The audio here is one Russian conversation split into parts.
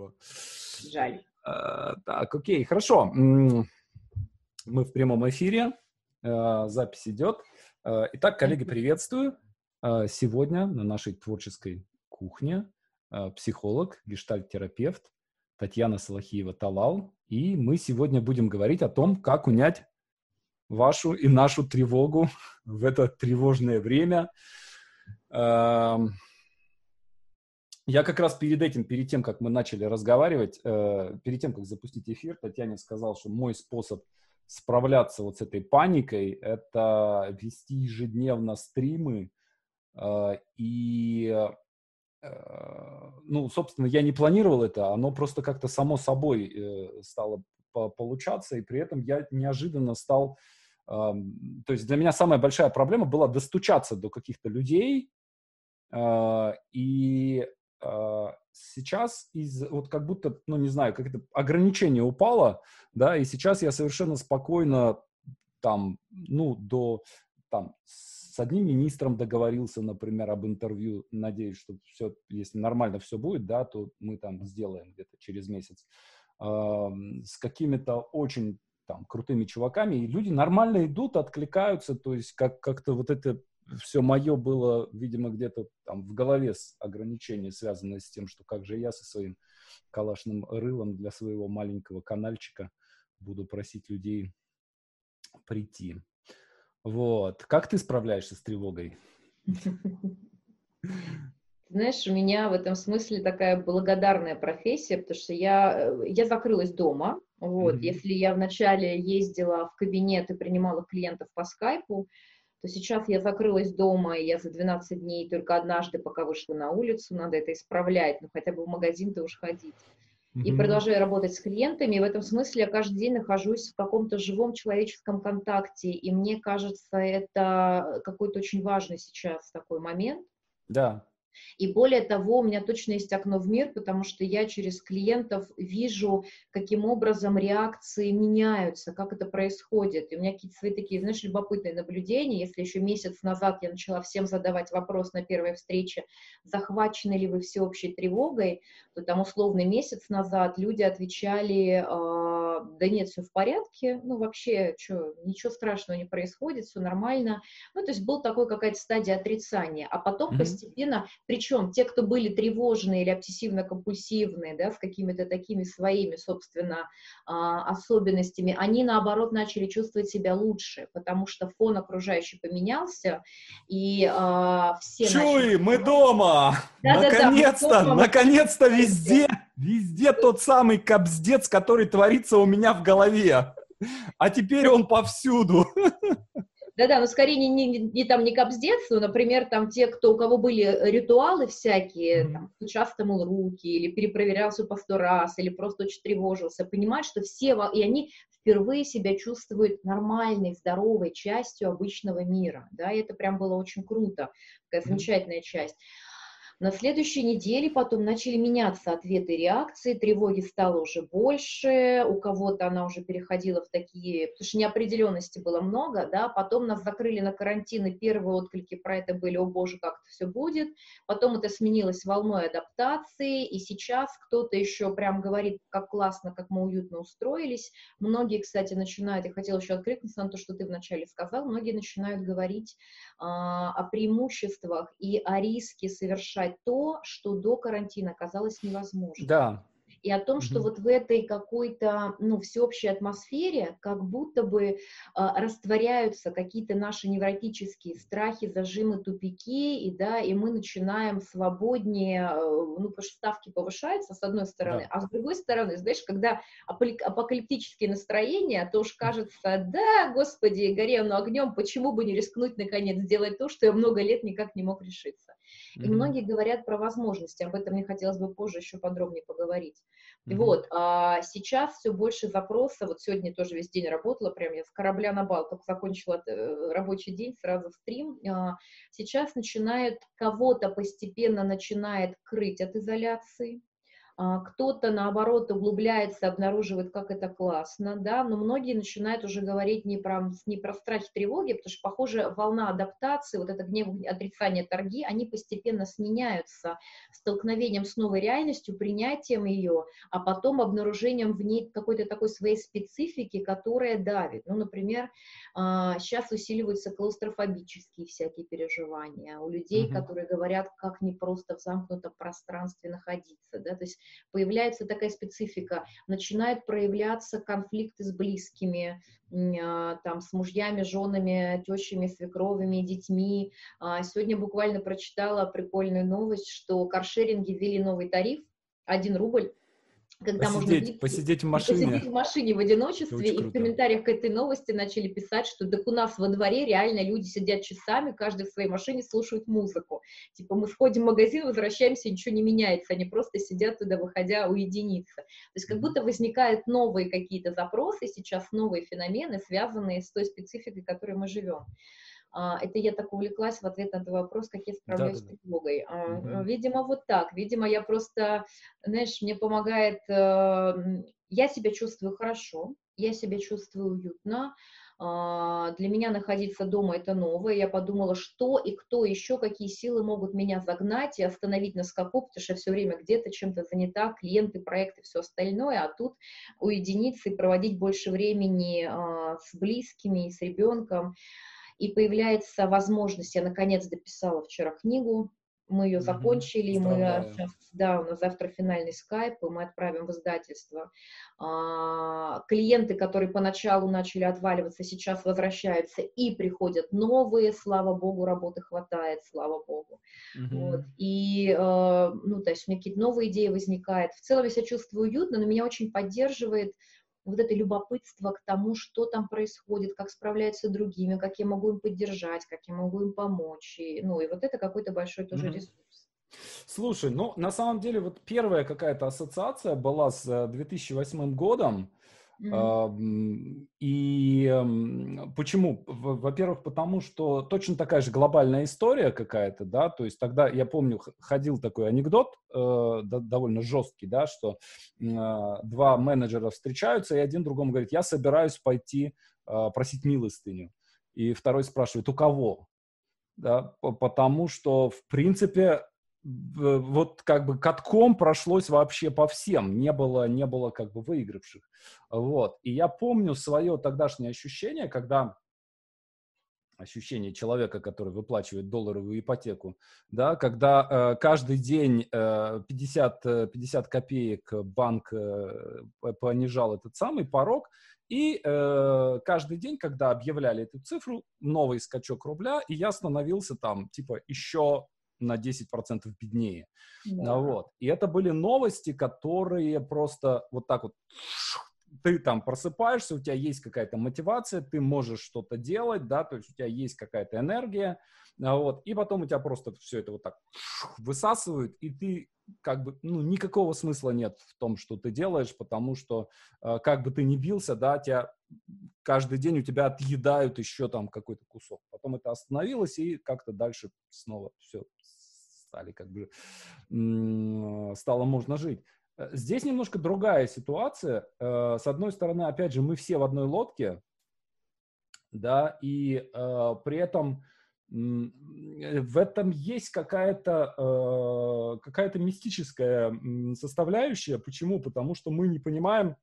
Вот. Жаль. А, так, окей, хорошо. Мы в прямом эфире. А, запись идет. А, итак, коллеги, приветствую. Сегодня на нашей творческой кухне психолог, гештальт-терапевт Татьяна Салахиева-Талал. И мы сегодня будем говорить о том, как унять вашу и нашу тревогу в это тревожное время. Я как раз перед этим, перед тем, как мы начали разговаривать, э, перед тем, как запустить эфир, Татьяне сказал, что мой способ справляться вот с этой паникой — это вести ежедневно стримы. Э, и, э, ну, собственно, я не планировал это, оно просто как-то само собой э, стало получаться, и при этом я неожиданно стал то есть для меня самая большая проблема была достучаться до каких-то людей, а, и сейчас из вот как будто, ну не знаю, как это ограничение упало, да, и сейчас я совершенно спокойно там, ну до там с одним министром договорился, например, об интервью, надеюсь, что все, если нормально все будет, да, то мы там сделаем где-то через месяц. с какими-то очень там крутыми чуваками, и люди нормально идут, откликаются, то есть как, как-то вот это все мое было, видимо, где-то там в голове с ограничения, связанное с тем, что как же я со своим калашным рылом для своего маленького канальчика буду просить людей прийти. Вот. Как ты справляешься с тревогой? Знаешь, у меня в этом смысле такая благодарная профессия, потому что я, э, я закрылась дома. Вот. Mm-hmm. Если я вначале ездила в кабинет и принимала клиентов по скайпу, то сейчас я закрылась дома, и я за 12 дней только однажды, пока вышла на улицу, надо это исправлять, ну хотя бы в магазин-то уж ходить. Mm-hmm. И продолжаю работать с клиентами, и в этом смысле я каждый день нахожусь в каком-то живом человеческом контакте, и мне кажется, это какой-то очень важный сейчас такой момент. Да. И более того, у меня точно есть окно в мир, потому что я через клиентов вижу, каким образом реакции меняются, как это происходит. И у меня какие-то свои такие, знаешь, любопытные наблюдения. Если еще месяц назад я начала всем задавать вопрос на первой встрече, захвачены ли вы всеобщей тревогой, то там условный месяц назад люди отвечали, э, да нет, все в порядке, ну вообще, что, ничего страшного не происходит, все нормально. Ну, то есть был такой какая-то стадия отрицания. А потом mm-hmm. постепенно причем те, кто были тревожные или обсессивно-компульсивные, да, с какими-то такими своими, собственно, а, особенностями, они, наоборот, начали чувствовать себя лучше, потому что фон окружающий поменялся, и а, все... Чуй, начали... мы дома! Да, наконец-то, да, да, наконец-то везде, везде тот самый кобздец, который творится у меня в голове. А теперь он повсюду. Да-да, но скорее не, не, не там не капздец, но, например, там те, кто, у кого были ритуалы всякие, mm-hmm. там, часто мыл руки, или перепроверялся по сто раз, или просто очень тревожился, понимать, что все, и они впервые себя чувствуют нормальной, здоровой частью обычного мира, да, и это прям было очень круто, такая замечательная часть. На следующей неделе потом начали меняться ответы реакции, тревоги стало уже больше, у кого-то она уже переходила в такие, потому что неопределенности было много, да, потом нас закрыли на карантин, и первые отклики про это были, о боже, как это все будет, потом это сменилось волной адаптации, и сейчас кто-то еще прям говорит, как классно, как мы уютно устроились, многие, кстати, начинают, я хотела еще откликнуться на то, что ты вначале сказал, многие начинают говорить а, о преимуществах и о риске совершать то, что до карантина казалось невозможным. Да, и о том, что mm-hmm. вот в этой какой-то, ну, всеобщей атмосфере как будто бы э, растворяются какие-то наши невротические страхи, зажимы, тупики, и, да, и мы начинаем свободнее, э, ну, потому что ставки повышаются, с одной стороны, да. а с другой стороны, знаешь, когда апокалиптические настроения, то уж кажется, да, господи, горе оно огнем, почему бы не рискнуть, наконец, сделать то, что я много лет никак не мог решиться. Mm-hmm. И многие говорят про возможности, об этом мне хотелось бы позже еще подробнее поговорить. Mm-hmm. Вот, а сейчас все больше запросов, вот сегодня тоже весь день работала, прям я с корабля на бал, только закончила э, рабочий день, сразу в стрим, а, сейчас начинает, кого-то постепенно начинает крыть от изоляции, кто-то, наоборот, углубляется, обнаруживает, как это классно, да, но многие начинают уже говорить не про, не про страхи, тревоги, потому что, похоже, волна адаптации, вот это гнев, отрицание, торги, они постепенно сменяются столкновением с новой реальностью, принятием ее, а потом обнаружением в ней какой-то такой своей специфики, которая давит. Ну, например, сейчас а, усиливаются клаустрофобические всякие переживания у людей, mm-hmm. которые говорят, как не просто в замкнутом пространстве находиться, да, то есть появляется такая специфика, начинают проявляться конфликты с близкими, а, там, с мужьями, женами, тещами, свекровыми, детьми. А, сегодня буквально прочитала прикольную новость, что каршеринги ввели новый тариф, 1 рубль, когда посидеть, можно посидеть в машине. Посидеть в машине в одиночестве, и в комментариях к этой новости начали писать, что так у нас во дворе реально люди сидят часами, каждый в своей машине слушают музыку. Типа мы сходим в магазин, возвращаемся, ничего не меняется, они просто сидят туда, выходя, уединиться. То есть как будто возникают новые какие-то запросы сейчас, новые феномены, связанные с той спецификой, в которой мы живем. А, это я так увлеклась в ответ на твой вопрос, как я справляюсь да, с тревогой. Угу. Видимо, вот так. Видимо, я просто, знаешь, мне помогает... Э, я себя чувствую хорошо, я себя чувствую уютно, а, для меня находиться дома это новое. Я подумала, что и кто еще, какие силы могут меня загнать и остановить на скаку, потому что я все время где-то чем-то занята, клиенты, проекты, все остальное, а тут уединиться и проводить больше времени с близкими с ребенком и появляется возможность, я наконец дописала вчера книгу, мы ее закончили, mm-hmm. мы сейчас, да, у нас завтра финальный скайп, и мы отправим в издательство. А, клиенты, которые поначалу начали отваливаться, сейчас возвращаются и приходят новые, слава богу, работы хватает, слава богу. Mm-hmm. Вот. И, э, ну, то есть у меня какие-то новые идеи возникают. В целом я себя чувствую уютно, но меня очень поддерживает вот это любопытство к тому, что там происходит, как справляются с другими, как я могу им поддержать, как я могу им помочь. И, ну, и вот это какой-то большой тоже mm-hmm. ресурс. Слушай, ну, на самом деле, вот первая какая-то ассоциация была с 2008 э, годом, и почему? Во-первых, потому что точно такая же глобальная история какая-то, да, то есть тогда, я помню, ходил такой анекдот, э, довольно жесткий, да, что а, два менеджера встречаются, и один другому говорит, я собираюсь пойти а, просить милостыню. И второй спрашивает, у кого? Да, потому что, в принципе, вот как бы катком прошлось вообще по всем, не было, не было как бы выигравших. Вот. И я помню свое тогдашнее ощущение, когда ощущение человека, который выплачивает долларовую ипотеку, да, когда э, каждый день э, 50, 50 копеек банк э, понижал этот самый порог, и э, каждый день, когда объявляли эту цифру, новый скачок рубля, и я становился там, типа, еще на 10% беднее. Да. Вот. И это были новости, которые просто вот так вот ты там просыпаешься, у тебя есть какая-то мотивация, ты можешь что-то делать, да, то есть у тебя есть какая-то энергия, вот, и потом у тебя просто все это вот так высасывают, и ты как бы, ну, никакого смысла нет в том, что ты делаешь, потому что э, как бы ты ни бился, да, тебя каждый день у тебя отъедают еще там какой-то кусок. Потом это остановилось, и как-то дальше снова все стали как бы, стало можно жить. Э, здесь немножко другая ситуация. Э, с одной стороны, опять же, мы все в одной лодке, да, и при этом в этом есть какая-то какая-то мистическая составляющая. Почему? Потому что мы не понимаем,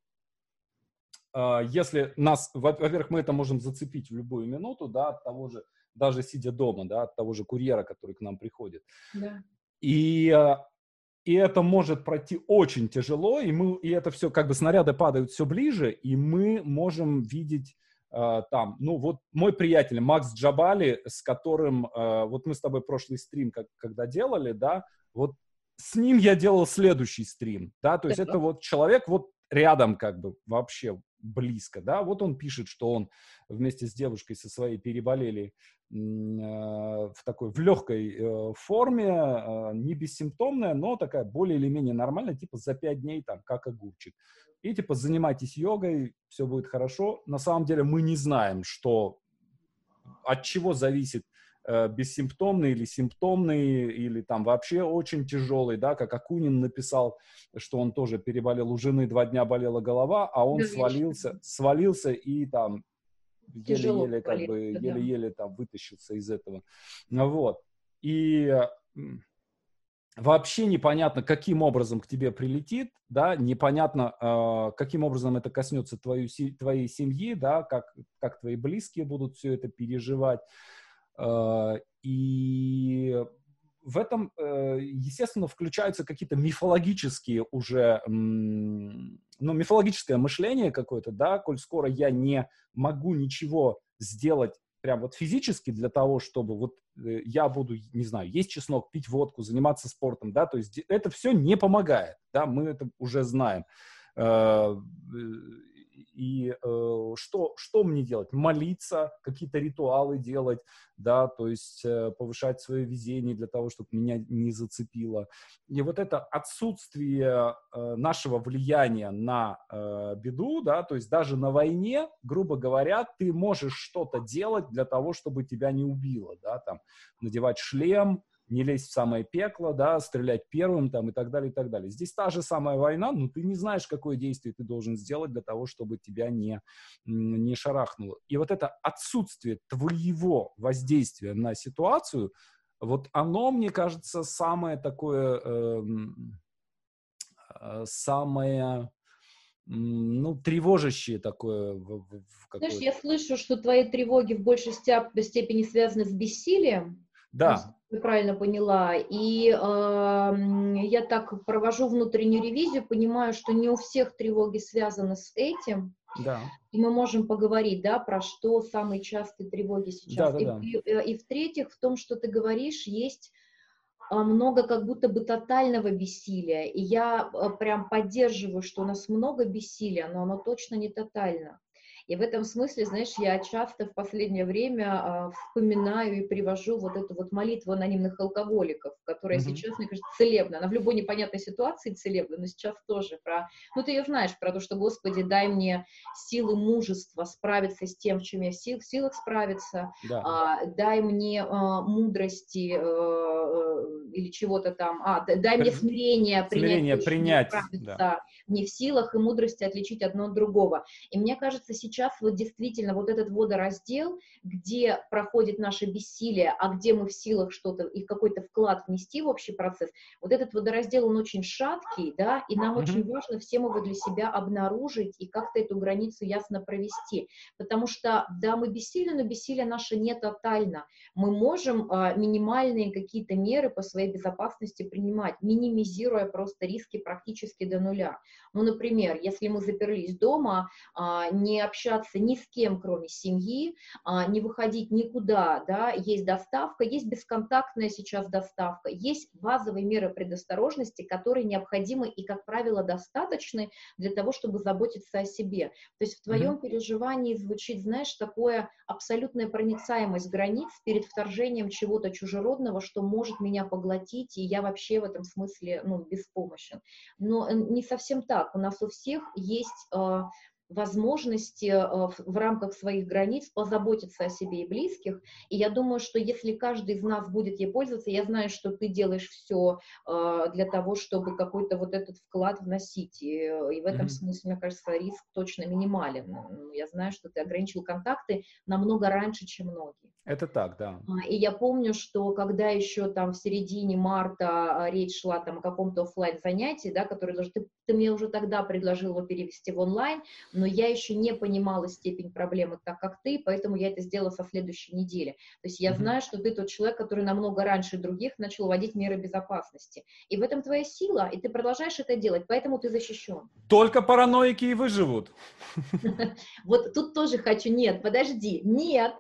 если нас, во-первых, мы это можем зацепить в любую минуту, да, от того же даже сидя дома, да, от того же курьера, который к нам приходит. Да. И, а, и это может пройти очень тяжело, и, мы, и это все, как бы снаряды падают все ближе, и мы можем видеть там, ну вот мой приятель Макс Джабали, с которым, uh, вот мы с тобой прошлый стрим, как, когда делали, да, вот с ним я делал следующий стрим, да, то есть это вот человек вот рядом как бы вообще близко, да, вот он пишет, что он вместе с девушкой со своей переболели Э, в такой, в легкой э, форме, э, не бессимптомная, но такая более или менее нормальная, типа за 5 дней там, как огурчик. И типа занимайтесь йогой, все будет хорошо. На самом деле мы не знаем, что, от чего зависит бессимптомный или симптомный, или там вообще очень тяжелый, да, как Акунин написал, что он тоже переболел, у жены два дня болела голова, а он да, свалился, свалился и там еле-еле как бы, еле-еле там вытащился из этого. Ну Вот. И вообще непонятно, каким образом к тебе прилетит, да, непонятно, э, каким образом это коснется твою, твоей семьи, да, как, как твои близкие будут все это переживать. Э, и в этом, э, естественно, включаются какие-то мифологические уже, ну, мифологическое мышление какое-то, да, коль скоро я не могу ничего сделать прям вот физически для того, чтобы вот э, я буду, не знаю, есть чеснок, пить водку, заниматься спортом, да, то есть это все не помогает, да, мы это уже знаем. И э, что, что мне делать? Молиться, какие-то ритуалы делать, да, то есть э, повышать свое везение для того, чтобы меня не зацепило. И вот это отсутствие э, нашего влияния на э, беду, да, то есть даже на войне, грубо говоря, ты можешь что-то делать для того, чтобы тебя не убило, да, там, надевать шлем, не лезть в самое пекло, да, стрелять первым там и так далее, и так далее. Здесь та же самая война, но ты не знаешь, какое действие ты должен сделать для того, чтобы тебя не, не шарахнуло. И вот это отсутствие твоего воздействия на ситуацию, вот оно, мне кажется, самое такое, эм, э, самое ну, тревожащее такое. В, в, в Знаешь, я слышу, что твои тревоги в большей степени связаны с бессилием, да. Я правильно поняла. И э, я так провожу внутреннюю ревизию, понимаю, что не у всех тревоги связаны с этим. Да. И мы можем поговорить, да, про что самые частые тревоги сейчас. Да, да, да. И, и, э, и в-третьих, в том, что ты говоришь, есть а, много как будто бы тотального бессилия. И я э, прям поддерживаю, что у нас много бессилия, но оно точно не тотально. И в этом смысле, знаешь, я часто в последнее время а, вспоминаю и привожу вот эту вот молитву анонимных алкоголиков, которая mm-hmm. сейчас, мне кажется, целебна. Она в любой непонятной ситуации целебна, но сейчас тоже про... Ну, ты ее знаешь, про то, что, Господи, дай мне силы мужества справиться с тем, в чем я в, сил, в силах справиться, да. а, дай мне а, мудрости а, или чего-то там, а, дай мне смирение, смирение принять, принять да. не в силах и мудрости отличить одно от другого. И мне кажется, сейчас сейчас вот действительно вот этот водораздел, где проходит наше бессилие, а где мы в силах что-то и какой-то вклад внести в общий процесс, вот этот водораздел, он очень шаткий, да, и нам mm-hmm. очень важно всем его для себя обнаружить и как-то эту границу ясно провести, потому что, да, мы бессильны, но бессилие наше не тотально, мы можем а, минимальные какие-то меры по своей безопасности принимать, минимизируя просто риски практически до нуля. Ну, например, если мы заперлись дома, а, не общаемся общаться ни с кем, кроме семьи, а, не выходить никуда, да, есть доставка, есть бесконтактная сейчас доставка, есть базовые меры предосторожности, которые необходимы и, как правило, достаточны для того, чтобы заботиться о себе. То есть в твоем mm-hmm. переживании звучит, знаешь, такое абсолютная проницаемость границ перед вторжением чего-то чужеродного, что может меня поглотить, и я вообще в этом смысле, ну, беспомощен. Но не совсем так. У нас у всех есть а, возможности э, в рамках своих границ позаботиться о себе и близких. И я думаю, что если каждый из нас будет ей пользоваться, я знаю, что ты делаешь все э, для того, чтобы какой-то вот этот вклад вносить. И, и в этом mm-hmm. смысле, мне кажется, риск точно минимален. Я знаю, что ты ограничил контакты намного раньше, чем многие. Это так, да. А, и я помню, что когда еще там в середине марта речь шла там о каком-то офлайн занятии, да, который даже ты, ты мне уже тогда предложил его перевести в онлайн, но я еще не понимала степень проблемы так, как ты, поэтому я это сделала со следующей недели. То есть я mm-hmm. знаю, что ты тот человек, который намного раньше других начал вводить меры безопасности. И в этом твоя сила, и ты продолжаешь это делать, поэтому ты защищен. Только параноики и выживут. Вот тут тоже хочу, нет, подожди, нет,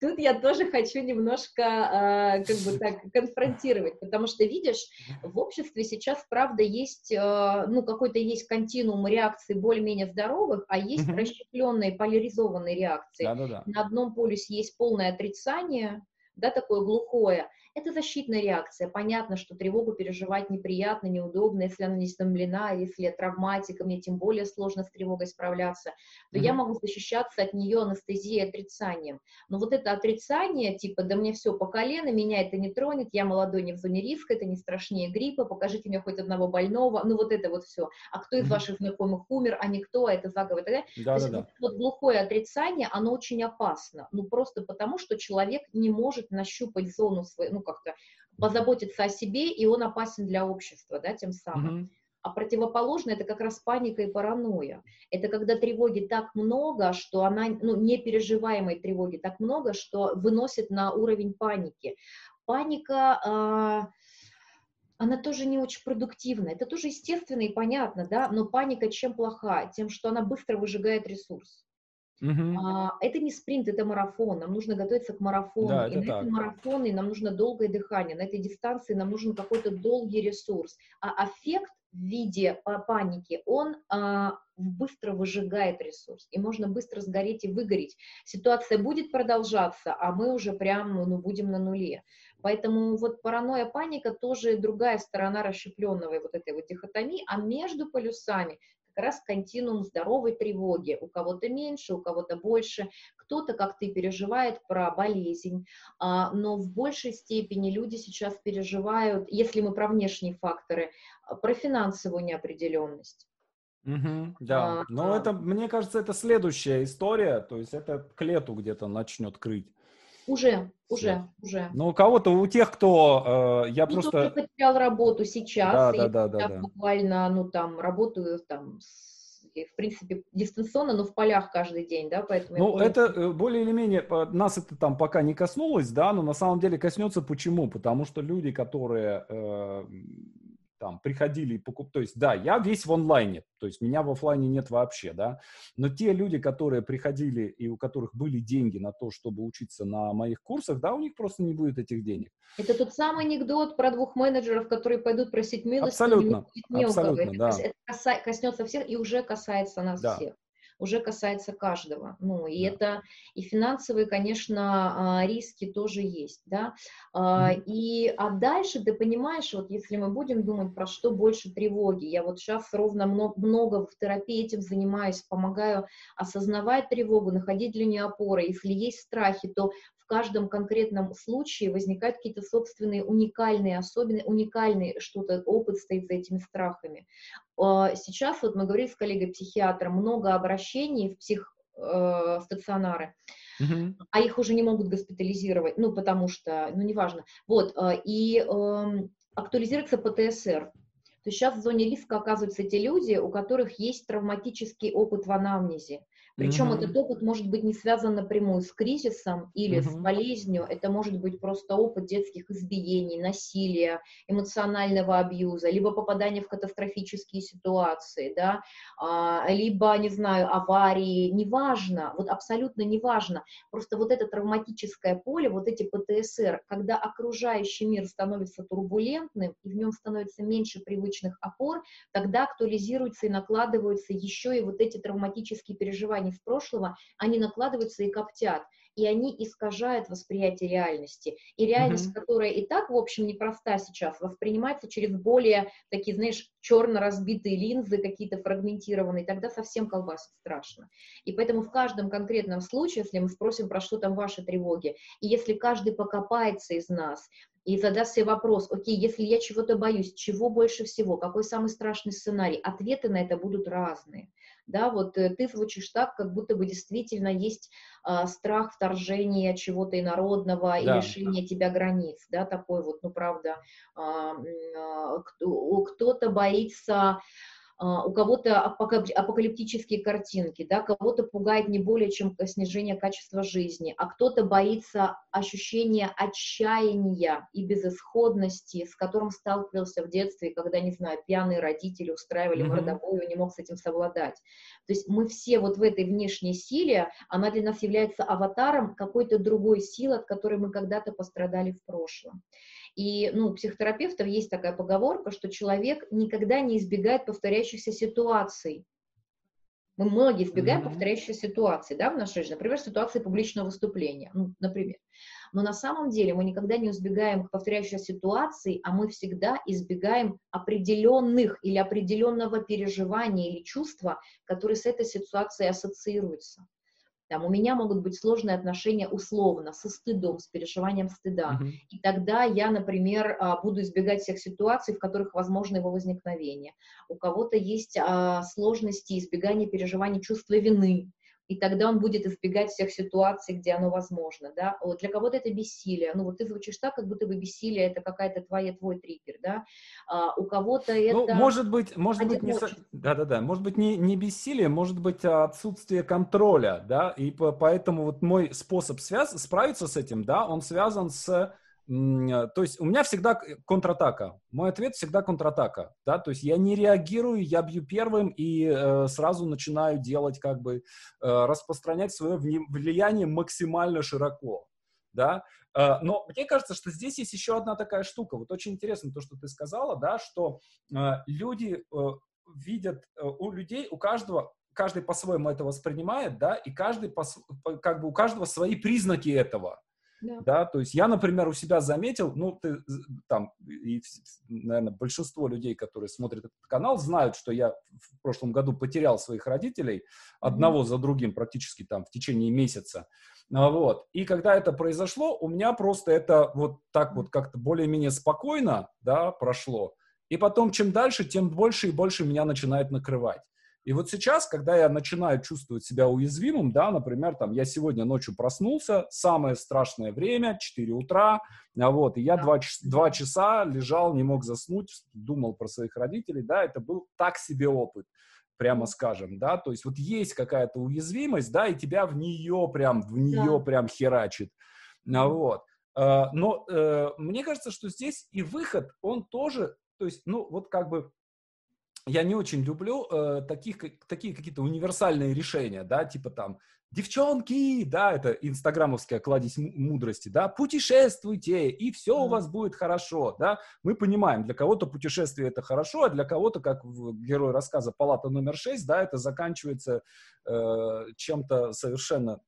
тут я тоже хочу немножко э, как бы так конфронтировать, потому что, видишь, в обществе сейчас, правда, есть, э, ну, какой-то есть континуум реакций более-менее здоровых, а есть mm-hmm. расщепленные, поляризованные реакции. Да-да-да. На одном полюсе есть полное отрицание, да, такое глухое, Это защитная реакция. Понятно, что тревогу переживать неприятно, неудобно, если она не стомлена, если я травматика, мне тем более сложно с тревогой справляться, то mm-hmm. я могу защищаться от нее анестезией отрицанием. Но вот это отрицание, типа, да мне все по колено, меня это не тронет, я молодой, не в зоне риска, это не страшнее гриппа, покажите мне хоть одного больного, ну вот это вот все. А кто из mm-hmm. ваших знакомых умер, а никто, а это заговор и так далее. Да, то да, есть да. вот глухое отрицание, оно очень опасно. Ну просто потому, что человек не может нащупать зону своей, ну как-то позаботиться о себе, и он опасен для общества, да, тем самым. Mm-hmm. А противоположное это как раз паника и паранойя. Это когда тревоги так много, что она, ну, непереживаемой тревоги так много, что выносит на уровень паники. Паника, э, она тоже не очень продуктивна. Это тоже естественно и понятно, да, но паника чем плоха? Тем, что она быстро выжигает ресурс. Uh-huh. А, это не спринт, это марафон. Нам нужно готовиться к марафону. Да, и на так. этом марафоне нам нужно долгое дыхание. На этой дистанции нам нужен какой-то долгий ресурс. А эффект в виде паники, он а, быстро выжигает ресурс, и можно быстро сгореть и выгореть. Ситуация будет продолжаться, а мы уже прям ну, будем на нуле. Поэтому вот паранойя, паника тоже другая сторона расщепленного вот этой вот дихотомии, а между полюсами как раз континуум здоровой тревоги. У кого-то меньше, у кого-то больше. Кто-то, как ты, переживает про болезнь, а, но в большей степени люди сейчас переживают, если мы про внешние факторы, про финансовую неопределенность. Угу, да, а, но а, это, мне кажется, это следующая история, то есть это к лету где-то начнет крыть. Уже, уже, уже. Ну, у кого-то, у тех, кто... Э, я ну, просто... Кто потерял работу сейчас, да, и да, да, да, да. буквально, ну, там, работаю там с в принципе, дистанционно, но в полях каждый день, да, поэтому... Ну, это э, более или менее, нас это там пока не коснулось, да, но на самом деле коснется почему? Потому что люди, которые э, там приходили и покупали, то есть да, я весь в онлайне, то есть меня в офлайне нет вообще, да, но те люди, которые приходили и у которых были деньги на то, чтобы учиться на моих курсах, да, у них просто не будет этих денег. Это тот самый анекдот про двух менеджеров, которые пойдут просить милости. Абсолютно, абсолютно, да. Это коснется всех и уже касается нас да. всех уже касается каждого. Ну, и да. это, и финансовые, конечно, а, риски тоже есть, да. Mm-hmm. И, а дальше ты понимаешь, вот если мы будем думать про что больше тревоги, я вот сейчас ровно много, много в терапии этим занимаюсь, помогаю осознавать тревогу, находить для нее опоры. Если есть страхи, то в каждом конкретном случае возникают какие-то собственные уникальные, особенные, уникальные что-то, опыт стоит за этими страхами. А, сейчас вот мы говорили с коллегой-психиатром, много обращений в психстационары, э, uh-huh. а их уже не могут госпитализировать, ну, потому что, ну, неважно. Вот, а, и э, актуализируется ПТСР, то сейчас в зоне риска оказываются те люди, у которых есть травматический опыт в анамнезе. Причем mm-hmm. этот опыт может быть не связан напрямую с кризисом или mm-hmm. с болезнью, это может быть просто опыт детских избиений, насилия, эмоционального абьюза, либо попадания в катастрофические ситуации, да, а, либо, не знаю, аварии, неважно, вот абсолютно неважно, просто вот это травматическое поле, вот эти ПТСР, когда окружающий мир становится турбулентным, и в нем становится меньше привычных опор, тогда актуализируются и накладываются еще и вот эти травматические переживания, из прошлого, они накладываются и коптят, и они искажают восприятие реальности. И реальность, mm-hmm. которая и так, в общем, непроста сейчас, воспринимается через более такие, знаешь, черно разбитые линзы, какие-то фрагментированные, тогда совсем колбасит страшно. И поэтому в каждом конкретном случае, если мы спросим, про что там ваши тревоги, и если каждый покопается из нас, и задаст себе вопрос, окей, если я чего-то боюсь, чего больше всего, какой самый страшный сценарий, ответы на это будут разные. Да, вот э, ты звучишь так, как будто бы действительно есть а, страх вторжения чего-то инородного да. и лишения тебя границ, да, такой вот, ну, правда, а, а, кто-то боится у кого-то апокалиптические картинки, да, кого-то пугает не более чем снижение качества жизни, а кто-то боится ощущения отчаяния и безысходности, с которым сталкивался в детстве, когда, не знаю, пьяные родители устраивали mm-hmm. не мог с этим совладать. То есть мы все вот в этой внешней силе, она для нас является аватаром какой-то другой силы, от которой мы когда-то пострадали в прошлом. И ну, у психотерапевтов есть такая поговорка, что человек никогда не избегает повторяющихся ситуаций. Мы многие избегаем mm-hmm. повторяющихся ситуаций да, в нашей жизни. Например, ситуации публичного выступления. Ну, например. Но на самом деле мы никогда не избегаем повторяющихся ситуаций, а мы всегда избегаем определенных или определенного переживания или чувства, которые с этой ситуацией ассоциируются. Там у меня могут быть сложные отношения условно, со стыдом, с переживанием стыда. Uh-huh. И тогда я, например, а, буду избегать всех ситуаций, в которых возможно его возникновение. У кого-то есть а, сложности избегания переживаний чувства вины и тогда он будет избегать всех ситуаций, где оно возможно, да. Вот для кого-то это бессилие, ну вот ты звучишь так, как будто бы бессилие это какая-то твоя, твой триггер, да. А, у кого-то ну, это... Ну, может быть, может быть, не... Да-да-да, может быть не, не бессилие, может быть отсутствие контроля, да, и по, поэтому вот мой способ связ... справиться с этим, да, он связан с то есть у меня всегда контратака. Мой ответ всегда контратака, да, то есть я не реагирую, я бью первым и э, сразу начинаю делать как бы, э, распространять свое влияние максимально широко, да, э, но мне кажется, что здесь есть еще одна такая штука, вот очень интересно то, что ты сказала, да, что э, люди э, видят, э, у людей, у каждого каждый по-своему это воспринимает, да, и каждый, по, как бы у каждого свои признаки этого, да. да, то есть я, например, у себя заметил, ну, ты там, и, наверное, большинство людей, которые смотрят этот канал, знают, что я в прошлом году потерял своих родителей одного mm-hmm. за другим практически там в течение месяца. А, вот. И когда это произошло, у меня просто это вот так вот как-то более-менее спокойно, да, прошло. И потом, чем дальше, тем больше и больше меня начинает накрывать. И вот сейчас, когда я начинаю чувствовать себя уязвимым, да, например, там, я сегодня ночью проснулся, самое страшное время, 4 утра, а вот, и я два, 2 часа лежал, не мог заснуть, думал про своих родителей, да, это был так себе опыт прямо скажем, да, то есть вот есть какая-то уязвимость, да, и тебя в нее прям, в нее да. прям херачит, а вот. А, но э, мне кажется, что здесь и выход, он тоже, то есть, ну, вот как бы я не очень люблю э, таких, такие какие-то универсальные решения, да, типа там, девчонки, да, это инстаграмовская кладезь мудрости, да, путешествуйте, и все у вас будет хорошо, да. Мы понимаем, для кого-то путешествие это хорошо, а для кого-то, как герой рассказа «Палата номер 6», да, это заканчивается э, чем-то совершенно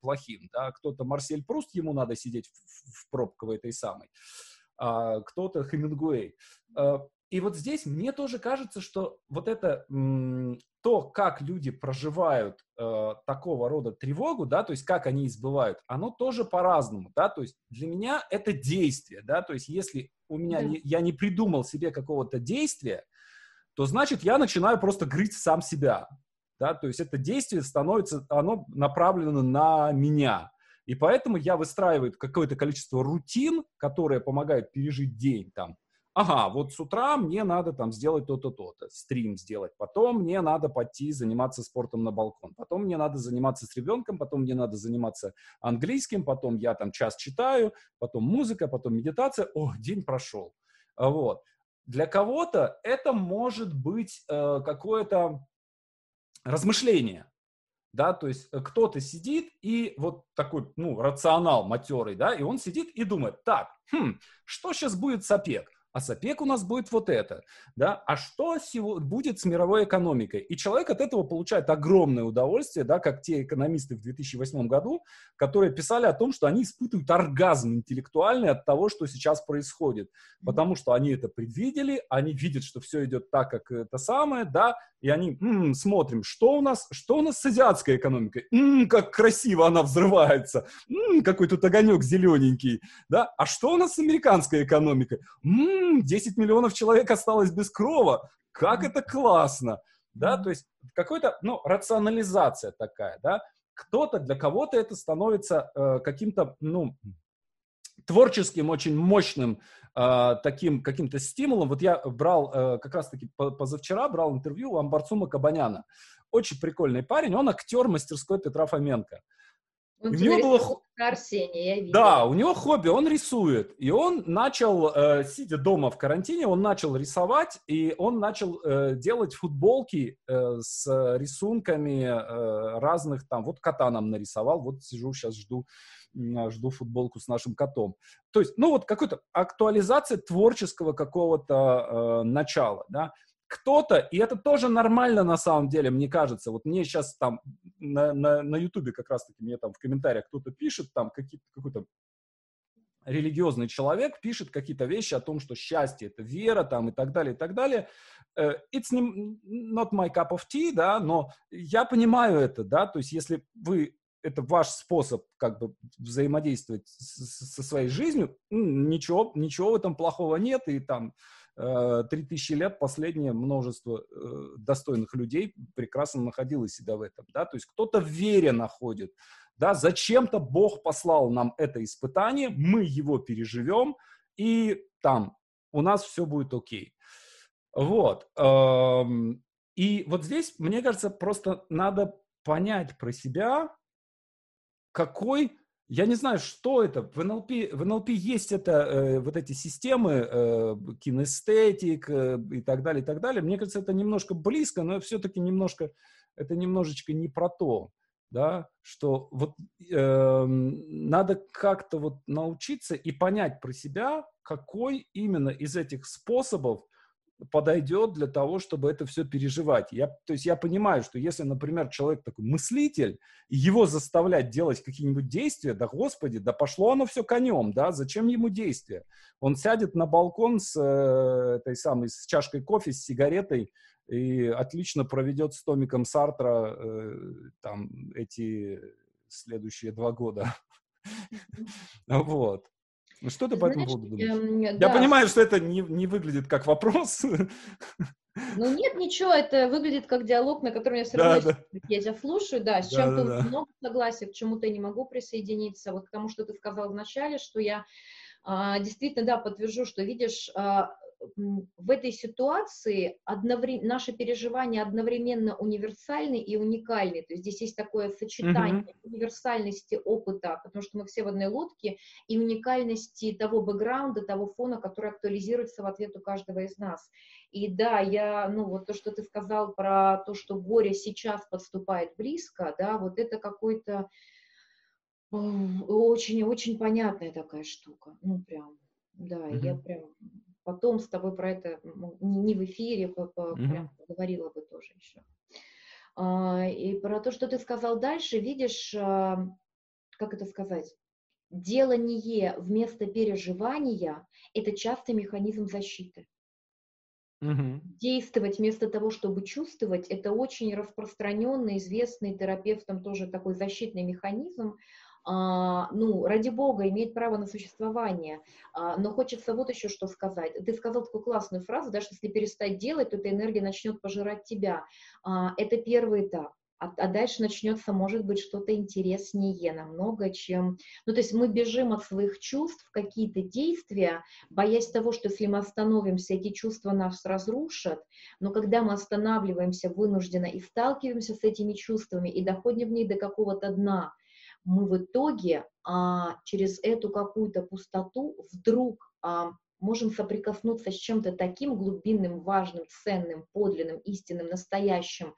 плохим, да. Кто-то Марсель Пруст, ему надо сидеть в, в пробковой этой самой, а кто-то Хемингуэй. И вот здесь мне тоже кажется, что вот это то, как люди проживают э, такого рода тревогу, да, то есть как они избывают, оно тоже по-разному, да, то есть для меня это действие, да, то есть если у меня да. не, я не придумал себе какого-то действия, то значит я начинаю просто грызть сам себя, да, то есть это действие становится, оно направлено на меня, и поэтому я выстраиваю какое-то количество рутин, которые помогают пережить день, там, ага, вот с утра мне надо там сделать то-то, то-то, стрим сделать, потом мне надо пойти заниматься спортом на балкон, потом мне надо заниматься с ребенком, потом мне надо заниматься английским, потом я там час читаю, потом музыка, потом медитация, о, день прошел. А вот. Для кого-то это может быть э, какое-то размышление, да, то есть э, кто-то сидит и вот такой, ну, рационал матерый, да, и он сидит и думает, так, хм, что сейчас будет с ОПЕК? А с ОПЕК у нас будет вот это, да, а что будет с мировой экономикой? И человек от этого получает огромное удовольствие, да, как те экономисты в 2008 году, которые писали о том, что они испытывают оргазм интеллектуальный от того, что сейчас происходит, потому что они это предвидели, они видят, что все идет так, как это самое, да, и они м-м, смотрим, что у нас, что у нас с азиатской экономикой, м-м, как красиво она взрывается, м-м, какой тут огонек зелененький, да, а что у нас с американской экономикой, м-м, 10 миллионов человек осталось без крова, как это классно, да, то есть какой-то, ну, рационализация такая, да, кто-то, для кого-то это становится э, каким-то, ну, творческим, очень мощным э, таким каким-то стимулом. Вот я брал э, как раз-таки позавчера брал интервью у Амбарцума Кабаняна. Очень прикольный парень, он актер мастерской Петра Фоменко. Он у него было... Арсений, я видела. Да, у него хобби, он рисует. И он начал, э, сидя дома в карантине, он начал рисовать, и он начал э, делать футболки э, с рисунками э, разных там. Вот кота нам нарисовал, вот сижу сейчас жду жду футболку с нашим котом. То есть, ну вот какая-то актуализация творческого какого-то э, начала, да. Кто-то, и это тоже нормально на самом деле, мне кажется, вот мне сейчас там на, на, на как раз-таки мне там в комментариях кто-то пишет там какой-то религиозный человек пишет какие-то вещи о том, что счастье это вера там и так далее, и так далее. Э, it's not my cup of tea, да, но я понимаю это, да, то есть если вы это ваш способ как бы взаимодействовать со своей жизнью, ничего, ничего в этом плохого нет, и там три тысячи лет последнее множество э, достойных людей прекрасно находило себя в этом, да, то есть кто-то в вере находит, да, зачем-то Бог послал нам это испытание, мы его переживем, и там у нас все будет окей. Вот. Эм, и вот здесь, мне кажется, просто надо понять про себя, какой, я не знаю, что это. В НЛП, в НЛП есть это, э, вот эти системы, э, кинестетик э, и так далее, и так далее. Мне кажется, это немножко близко, но все-таки немножко, это немножечко не про то, да, что вот э, надо как-то вот научиться и понять про себя, какой именно из этих способов подойдет для того, чтобы это все переживать. Я, то есть я понимаю, что если, например, человек такой мыслитель, и его заставлять делать какие-нибудь действия, да господи, да пошло оно все конем, да, зачем ему действия? Он сядет на балкон с э, этой самой, с чашкой кофе, с сигаретой, и отлично проведет с Томиком Сартра э, там эти следующие два года. Вот. Ну, что ты по этому поводу думаешь? Эм, Я да. понимаю, что это не, не выглядит как вопрос. Ну нет, ничего, это выглядит как диалог, на котором я все равно да, да. я тебя слушаю, да, с да, чем-то да, да. много согласен, к чему-то я не могу присоединиться, вот к тому, что ты сказал вначале, что я а, действительно, да, подтвержу, что, видишь, а, в этой ситуации одновременно, наши переживания одновременно универсальны и уникальны. То есть здесь есть такое сочетание mm-hmm. универсальности опыта, потому что мы все в одной лодке, и уникальности того бэкграунда, того фона, который актуализируется в ответ у каждого из нас. И да, я, ну вот то, что ты сказал про то, что горе сейчас подступает близко, да, вот это какой-то очень-очень понятная такая штука. Ну прям, да, mm-hmm. я прям потом с тобой про это не в эфире, по, по, mm-hmm. прям поговорила бы тоже еще. А, и про то, что ты сказал дальше, видишь, а, как это сказать, делание вместо переживания – это частый механизм защиты. Mm-hmm. Действовать вместо того, чтобы чувствовать, это очень распространенный, известный терапевтом тоже такой защитный механизм, ну, ради бога, имеет право на существование. А, но хочется вот еще что сказать. Ты сказал такую классную фразу, да, что если перестать делать, то эта энергия начнет пожирать тебя. А, это первый этап. А, а дальше начнется, может быть, что-то интереснее намного, чем... Ну, то есть мы бежим от своих чувств какие-то действия, боясь того, что если мы остановимся, эти чувства нас разрушат, но когда мы останавливаемся вынужденно и сталкиваемся с этими чувствами и доходим в них до какого-то дна, мы в итоге а, через эту какую-то пустоту вдруг а, можем соприкоснуться с чем-то таким глубинным, важным, ценным, подлинным, истинным, настоящим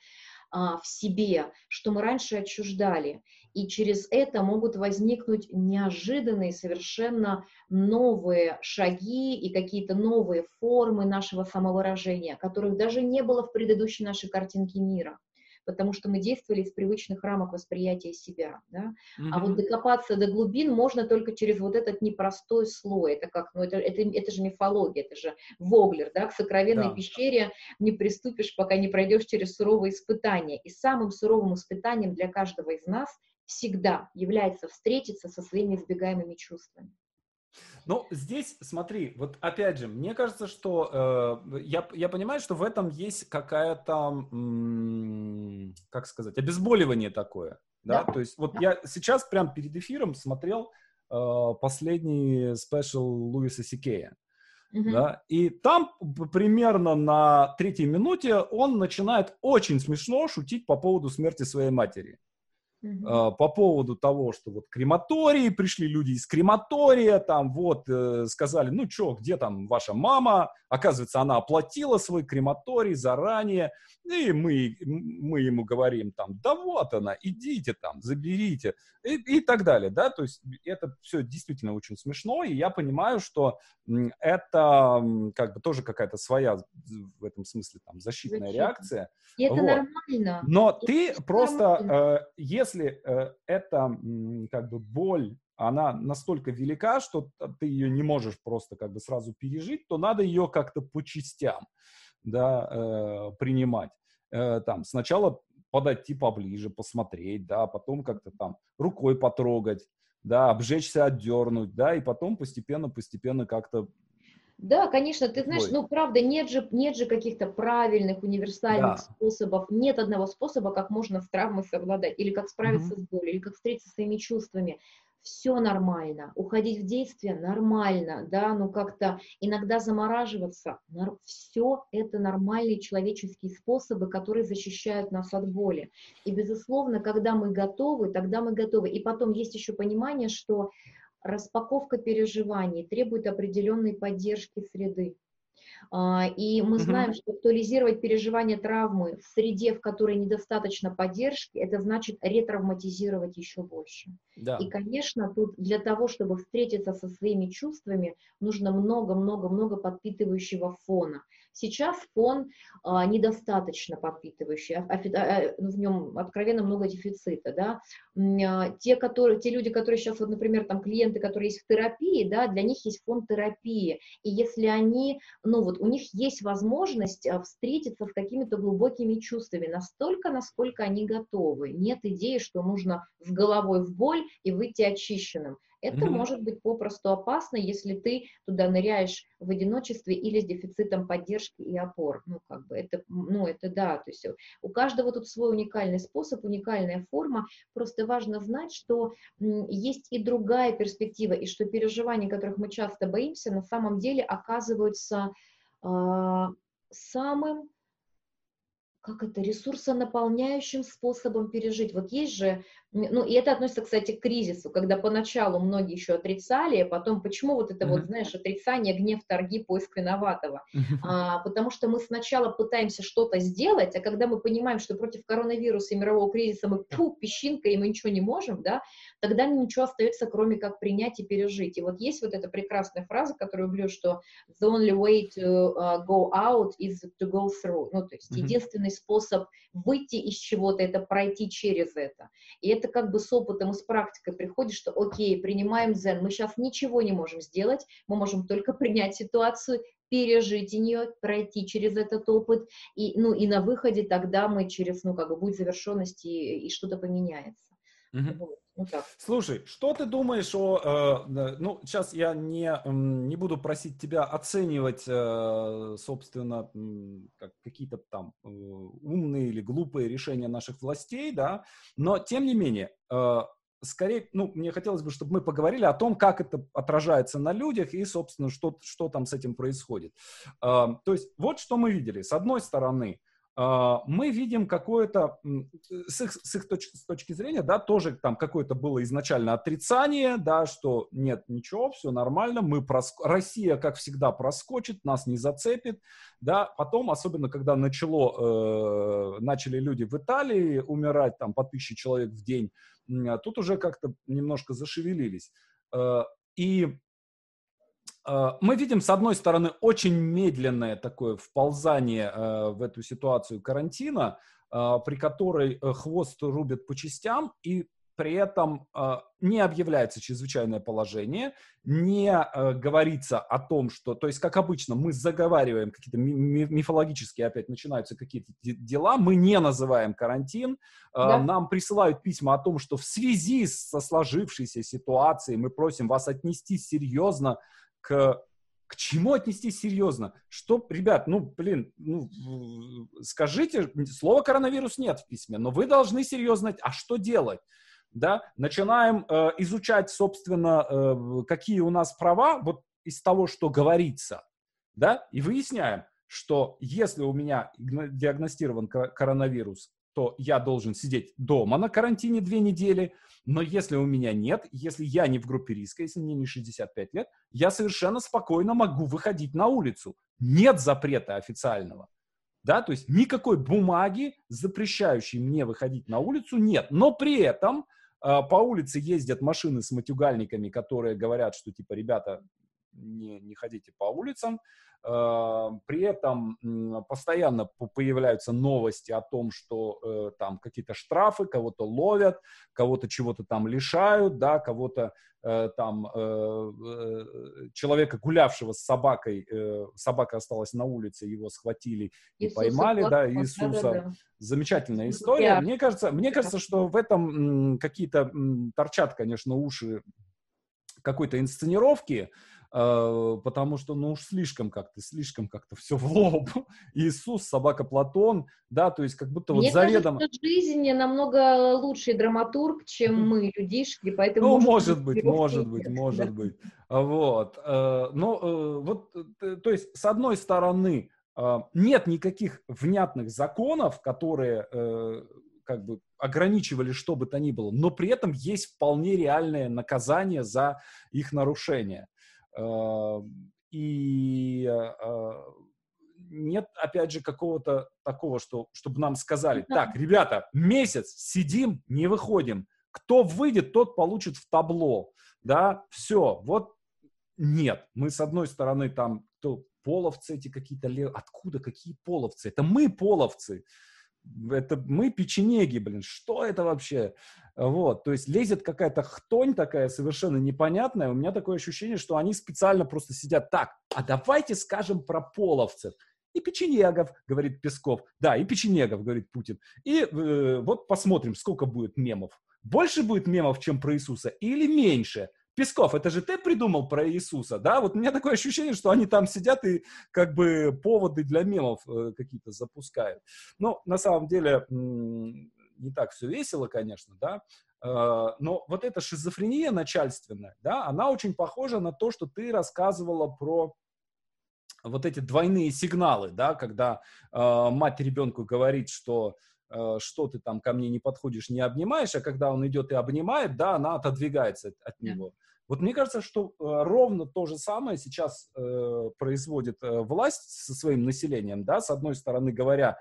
а, в себе, что мы раньше отчуждали. И через это могут возникнуть неожиданные, совершенно новые шаги и какие-то новые формы нашего самовыражения, которых даже не было в предыдущей нашей картинке мира потому что мы действовали из привычных рамок восприятия себя, да? mm-hmm. а вот докопаться до глубин можно только через вот этот непростой слой, это как, ну это, это, это же мифология, это же Воглер, да, к сокровенной да. пещере не приступишь, пока не пройдешь через суровые испытания, и самым суровым испытанием для каждого из нас всегда является встретиться со своими избегаемыми чувствами. Ну, здесь, смотри, вот опять же, мне кажется, что э, я, я понимаю, что в этом есть какая-то, м- как сказать, обезболивание такое. Да? да. То есть вот да. я сейчас прям перед эфиром смотрел э, последний спешл Луиса Сикея. Uh-huh. Да? И там примерно на третьей минуте он начинает очень смешно шутить по поводу смерти своей матери. Uh-huh. по поводу того, что вот крематории, пришли люди из крематория, там вот э, сказали, ну что, где там ваша мама? Оказывается, она оплатила свой крематорий заранее, и мы, мы ему говорим там, да вот она, идите там, заберите, и, и так далее, да, то есть это все действительно очень смешно, и я понимаю, что это как бы тоже какая-то своя в этом смысле там защитная Защита. реакция. И это вот. нормально. Но и ты просто, э, если э, эта как бы боль она настолько велика, что ты ее не можешь просто как бы сразу пережить, то надо ее как-то по частям, да, э, принимать. Э, там сначала подойти поближе, посмотреть, да, потом как-то там рукой потрогать, да, обжечься, отдернуть, да, и потом постепенно-постепенно как-то да, конечно, ты знаешь, Ой. ну правда, нет же, нет же каких-то правильных, универсальных да. способов, нет одного способа, как можно с травмой совладать, или как справиться mm-hmm. с болью, или как встретиться с своими чувствами все нормально, уходить в действие нормально, да, ну как-то иногда замораживаться, все это нормальные человеческие способы, которые защищают нас от боли. И, безусловно, когда мы готовы, тогда мы готовы. И потом есть еще понимание, что распаковка переживаний требует определенной поддержки среды. А, и мы знаем, что актуализировать переживание травмы в среде, в которой недостаточно поддержки, это значит ретравматизировать еще больше. Да. И, конечно, тут для того, чтобы встретиться со своими чувствами, нужно много-много-много подпитывающего фона. Сейчас фон а, недостаточно подпитывающий, а, а, а, ну, в нем откровенно много дефицита, да. А, те, которые, те люди, которые сейчас, вот, например, там клиенты, которые есть в терапии, да, для них есть фон терапии, и если они, ну вот, у них есть возможность а, встретиться с какими-то глубокими чувствами, настолько, насколько они готовы. Нет идеи, что нужно с головой в боль и выйти очищенным. Это mm-hmm. может быть попросту опасно, если ты туда ныряешь в одиночестве или с дефицитом поддержки и опор. Ну, как бы это, ну, это да, то есть у каждого тут свой уникальный способ, уникальная форма. Просто важно знать, что есть и другая перспектива, и что переживания, которых мы часто боимся, на самом деле оказываются э, самым как это, ресурсонаполняющим способом пережить. Вот есть же ну, и это относится, кстати, к кризису, когда поначалу многие еще отрицали, а потом, почему вот это uh-huh. вот, знаешь, отрицание, гнев, торги, поиск виноватого? Uh-huh. А, потому что мы сначала пытаемся что-то сделать, а когда мы понимаем, что против коронавируса и мирового кризиса мы, фу, песчинка, и мы ничего не можем, да, тогда ничего остается, кроме как принять и пережить. И вот есть вот эта прекрасная фраза, которую люблю, что the only way to uh, go out is to go through. Ну, то есть uh-huh. единственный способ выйти из чего-то, это пройти через это. И это как бы с опытом и с практикой приходит, что окей, принимаем дзен, мы сейчас ничего не можем сделать, мы можем только принять ситуацию, пережить ее, пройти через этот опыт, и, ну, и на выходе тогда мы через, ну, как бы будет завершенность и, и что-то поменяется. Угу. Ну, так. Слушай, что ты думаешь о... Э, ну, сейчас я не, не буду просить тебя оценивать, э, собственно, как, какие-то там э, умные или глупые решения наших властей, да, но, тем не менее, э, скорее, ну, мне хотелось бы, чтобы мы поговорили о том, как это отражается на людях и, собственно, что, что там с этим происходит. Э, то есть, вот что мы видели. С одной стороны, а, мы видим какое-то, с их, с их точки, с точки зрения, да, тоже там какое-то было изначально отрицание, да, что нет, ничего, все нормально, мы прос... Россия, как всегда, проскочит, нас не зацепит, да, потом, особенно когда начало, э, начали люди в Италии умирать там по тысяче человек в день, тут уже как-то немножко зашевелились. Э, и мы видим, с одной стороны, очень медленное такое вползание э, в эту ситуацию карантина, э, при которой хвост рубят по частям, и при этом не объявляется чрезвычайное положение, не говорится о том, что, то есть, как обычно, мы заговариваем какие-то мифологические, опять начинаются какие-то дела, мы не называем карантин, да. нам присылают письма о том, что в связи со сложившейся ситуацией мы просим вас отнести серьезно к к чему отнестись серьезно? Что, ребят, ну, блин, ну, скажите, слова коронавирус нет в письме, но вы должны серьезно, а что делать? Да, начинаем э, изучать, собственно, э, какие у нас права, вот из того, что говорится, да, и выясняем, что если у меня диагностирован коронавирус, то я должен сидеть дома на карантине две недели, но если у меня нет, если я не в группе риска, если мне не 65 лет, я совершенно спокойно могу выходить на улицу. Нет запрета официального. Да, то есть никакой бумаги, запрещающей мне выходить на улицу, нет. Но при этом э, по улице ездят машины с матюгальниками, которые говорят, что типа, ребята, не, не ходите по улицам. Э, при этом постоянно появляются новости о том, что э, там какие-то штрафы, кого-то ловят, кого-то чего-то там лишают, да, кого-то э, там человека, гулявшего с собакой, собака осталась на улице, его схватили и Иисуса поймали, да, Иисуса. Да, да, да. Замечательная история. Мне кажется, мне кажется, что в этом какие-то торчат, конечно, уши какой-то инсценировки, потому что, ну уж слишком как-то, слишком как-то все в лоб. Иисус, собака Платон, да, то есть как будто Мне вот заведомо... Кажется, жизнь намного лучший драматург, чем мы, людишки, поэтому... Ну, может быть, может быть, может быть. Вот. Э, но э, вот, э, то есть, с одной стороны, нет никаких внятных законов, которые как бы ограничивали что бы то ни было, но при этом есть вполне реальное наказание за их нарушение. И а, нет, опять же, какого-то такого, что, чтобы нам сказали, так, ребята, месяц сидим, не выходим. Кто выйдет, тот получит в табло. Да, все, вот нет. Мы, с одной стороны, там, то половцы эти какие-то, откуда, какие половцы? Это мы половцы это мы печенеги, блин, что это вообще? Вот, то есть лезет какая-то хтонь такая совершенно непонятная. У меня такое ощущение, что они специально просто сидят так, а давайте скажем про половцев. И печенегов, говорит Песков. Да, и печенегов, говорит Путин. И э, вот посмотрим, сколько будет мемов. Больше будет мемов, чем про Иисуса, или меньше? Песков, это же ты придумал про Иисуса, да? Вот у меня такое ощущение, что они там сидят и как бы поводы для мемов э, какие-то запускают. Но на самом деле не так все весело, конечно, да, э, но вот эта шизофрения начальственная, да, она очень похожа на то, что ты рассказывала про вот эти двойные сигналы, да, когда э, мать ребенку говорит, что что ты там ко мне не подходишь, не обнимаешь, а когда он идет и обнимает, да, она отодвигается от, от него. Вот мне кажется, что э, ровно то же самое сейчас э, производит э, власть со своим населением, да, с одной стороны говоря,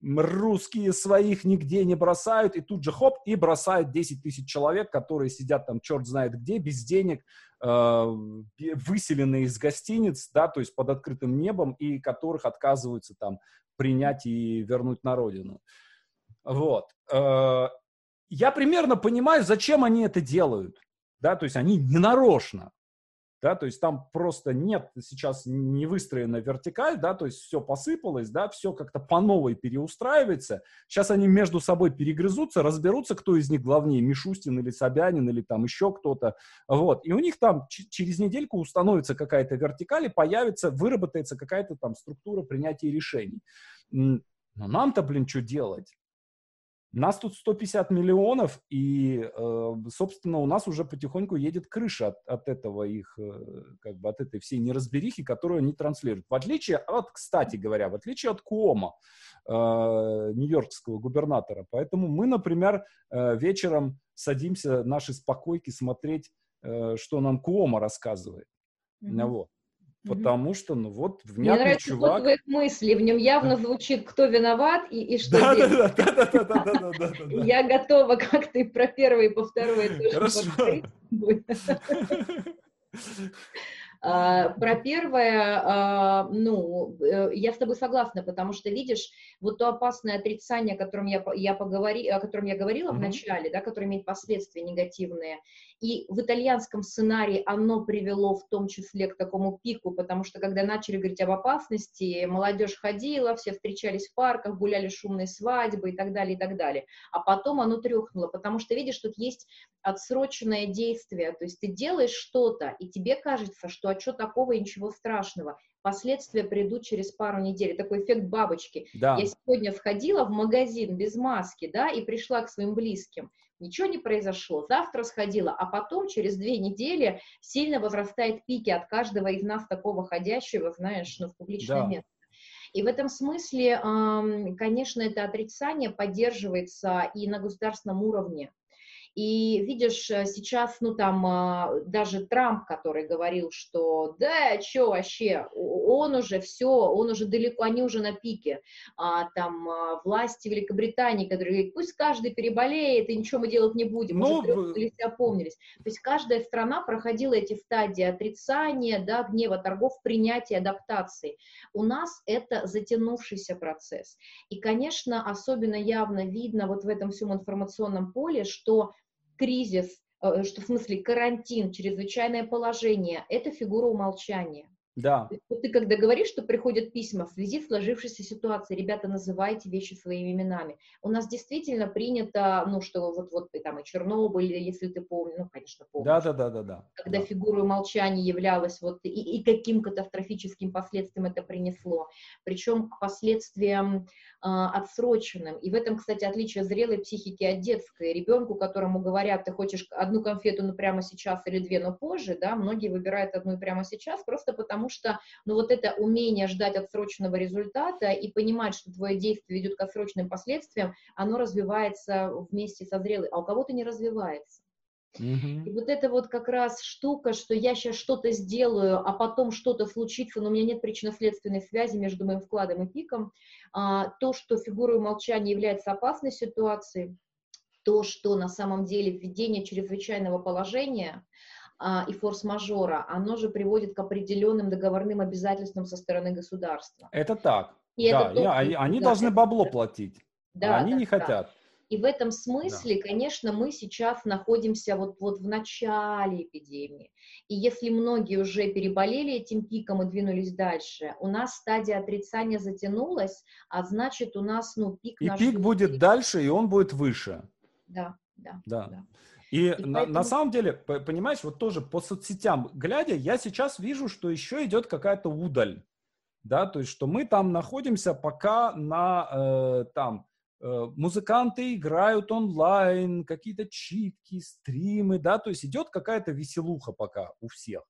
русские своих нигде не бросают, и тут же хоп, и бросают 10 тысяч человек, которые сидят там черт знает где, без денег, э, выселенные из гостиниц, да, то есть под открытым небом, и которых отказываются там принять и вернуть на родину. Вот. Э, я примерно понимаю, зачем они это делают да, то есть они не нарочно, да, то есть там просто нет сейчас не выстроена вертикаль, да, то есть все посыпалось, да, все как-то по новой переустраивается. Сейчас они между собой перегрызутся, разберутся, кто из них главнее, Мишустин или Собянин или там еще кто-то, вот. И у них там через недельку установится какая-то вертикаль и появится, выработается какая-то там структура принятия решений. Но нам-то, блин, что делать? Нас тут 150 миллионов, и, э, собственно, у нас уже потихоньку едет крыша от, от этого их, э, как бы от этой всей неразберихи, которую они транслируют. В отличие от, кстати говоря, в отличие от Куома, э, нью-йоркского губернатора. Поэтому мы, например, вечером садимся наши спокойки смотреть, что нам Куома рассказывает. Mm-hmm. Вот. Потому что, ну вот, внятный Мне нравится чувак... твоих мыслей, в нем явно звучит, кто виноват и, и что да, да, да, да, да, да, да, да. Я готова, как ты про первое и по второе тоже Хорошо. А, про первое, а, ну, э, я с тобой согласна, потому что, видишь, вот то опасное отрицание, о котором я, я, поговори, о котором я говорила mm-hmm. в начале, да, которое имеет последствия негативные, и в итальянском сценарии оно привело в том числе к такому пику, потому что когда начали говорить об опасности, молодежь ходила, все встречались в парках, гуляли шумные свадьбы и так далее, и так далее. А потом оно трехнуло, потому что, видишь, тут есть отсроченное действие, то есть ты делаешь что-то, и тебе кажется, что а что такого и ничего страшного. Последствия придут через пару недель. Такой эффект бабочки. Да. Я сегодня сходила в магазин без маски, да, и пришла к своим близким ничего не произошло, завтра сходила, а потом через две недели сильно возрастает пики от каждого из нас такого ходящего, знаешь, ну, в публичное да. место. И в этом смысле, конечно, это отрицание поддерживается и на государственном уровне. И видишь, э, сейчас, ну там, а, даже Трамп, который говорил, что да, что вообще, он уже все, он уже далеко, они уже на пике. А, там а, власти Великобритании, которые говорят, пусть каждый переболеет, и ничего мы делать не будем, ну, уже опомнились. То есть каждая страна проходила эти стадии отрицания, да, гнева, торгов, принятия, адаптации. У нас это затянувшийся процесс. И, конечно, особенно явно видно вот в этом всем информационном поле, что кризис, э, что в смысле карантин, чрезвычайное положение, это фигура умолчания. Да. Ты когда говоришь, что приходят письма в связи с сложившейся ситуацией, ребята, называйте вещи своими именами. У нас действительно принято, ну, что вот, вот там и Чернобыль, если ты помнишь, ну, конечно, помнишь. Да, да, да, да, да. Когда да. фигура умолчания являлась вот, и, и каким катастрофическим последствиям это принесло. Причем к последствиям отсроченным. И в этом, кстати, отличие зрелой психики от детской. Ребенку, которому говорят, ты хочешь одну конфету, ну, прямо сейчас или две, но позже, да, многие выбирают одну прямо сейчас, просто потому что, ну, вот это умение ждать отсроченного результата и понимать, что твое действие ведет к отсроченным последствиям, оно развивается вместе со зрелой, а у кого-то не развивается. Mm-hmm. И вот это вот как раз штука, что я сейчас что-то сделаю, а потом что-то случится, но у меня нет причинно-следственной связи между моим вкладом и пиком, а, то, что фигурой умолчания является опасной ситуацией, то, что на самом деле введение чрезвычайного положения а, и форс-мажора, оно же приводит к определенным договорным обязательствам со стороны государства. Это так. И да, это я, они, они да, должны бабло платить, да, а они да, не хотят. И в этом смысле, да. конечно, мы сейчас находимся вот, вот в начале эпидемии. И если многие уже переболели этим пиком и двинулись дальше, у нас стадия отрицания затянулась, а значит у нас ну, пик... И пик будет дальше, и он будет выше. Да, да. да. да. И, и на, поэтому... на самом деле, понимаешь, вот тоже по соцсетям глядя, я сейчас вижу, что еще идет какая-то удаль, да, то есть что мы там находимся пока на э, там музыканты играют онлайн, какие-то читки, стримы, да, то есть идет какая-то веселуха пока у всех.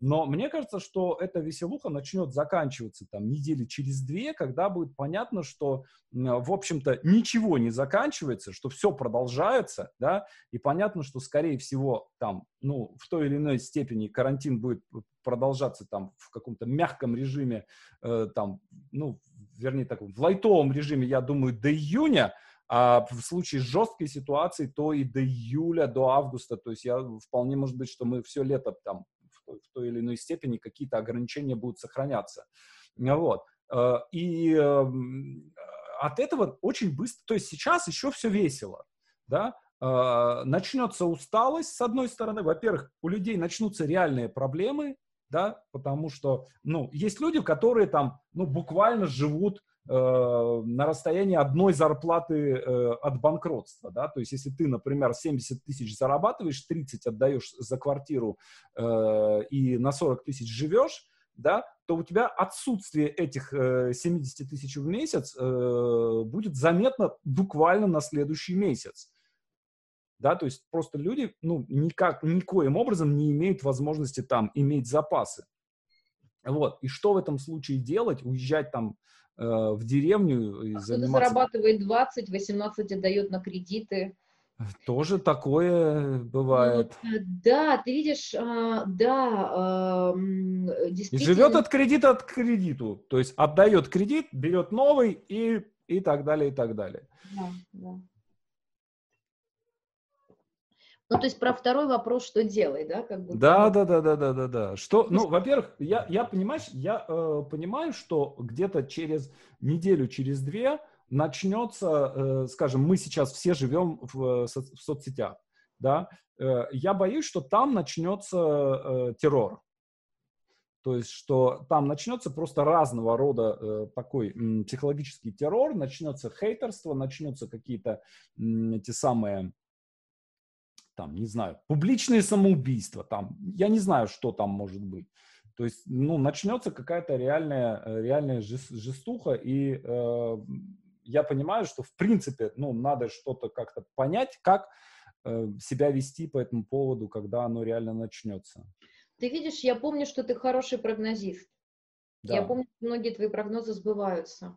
Но мне кажется, что эта веселуха начнет заканчиваться там недели через две, когда будет понятно, что, в общем-то, ничего не заканчивается, что все продолжается, да, и понятно, что, скорее всего, там, ну, в той или иной степени карантин будет продолжаться там в каком-то мягком режиме, э, там, ну, вернее, так, в лайтовом режиме, я думаю, до июня, а в случае жесткой ситуации, то и до июля, до августа. То есть я вполне может быть, что мы все лето там в той или иной степени какие-то ограничения будут сохраняться. Вот. Э, и эм, от этого очень быстро, то есть сейчас еще все весело, да, э, начнется усталость, с одной стороны, во-первых, у людей начнутся реальные проблемы, да, потому что, ну, есть люди, которые там, ну, буквально живут э, на расстоянии одной зарплаты э, от банкротства, да, то есть если ты, например, 70 тысяч зарабатываешь, 30 отдаешь за квартиру э, и на 40 тысяч живешь, да, то у тебя отсутствие этих э, 70 тысяч в месяц э, будет заметно буквально на следующий месяц. Да, то есть просто люди, ну, никак, никоим образом не имеют возможности там иметь запасы. Вот. И что в этом случае делать? Уезжать там э, в деревню и а заниматься... зарабатывает 20, 18 отдает на кредиты. Тоже такое бывает. Ну, да, ты видишь, а, да, действительно. И живет от кредита от кредиту. То есть отдает кредит, берет новый и, и так далее, и так далее. Да, да. Ну, то есть про второй вопрос, что делай, да, как бы. Да, да, да, да, да, да, да. Что, ну, во-первых, я, я понимаешь, я э, понимаю, что где-то через неделю, через две начнется, э, скажем, мы сейчас все живем в, в соцсетях, да, э, я боюсь, что там начнется э, террор. То есть, что там начнется просто разного рода э, такой м, психологический террор, начнется хейтерство, начнутся какие-то м, эти самые там, не знаю, публичные самоубийства, там, я не знаю, что там может быть. То есть, ну, начнется какая-то реальная, э, реальная жестуха, и э, я понимаю, что, в принципе, ну, надо что-то как-то понять, как э, себя вести по этому поводу, когда оно реально начнется. Ты видишь, я помню, что ты хороший прогнозист. Да. Я помню, что многие твои прогнозы сбываются.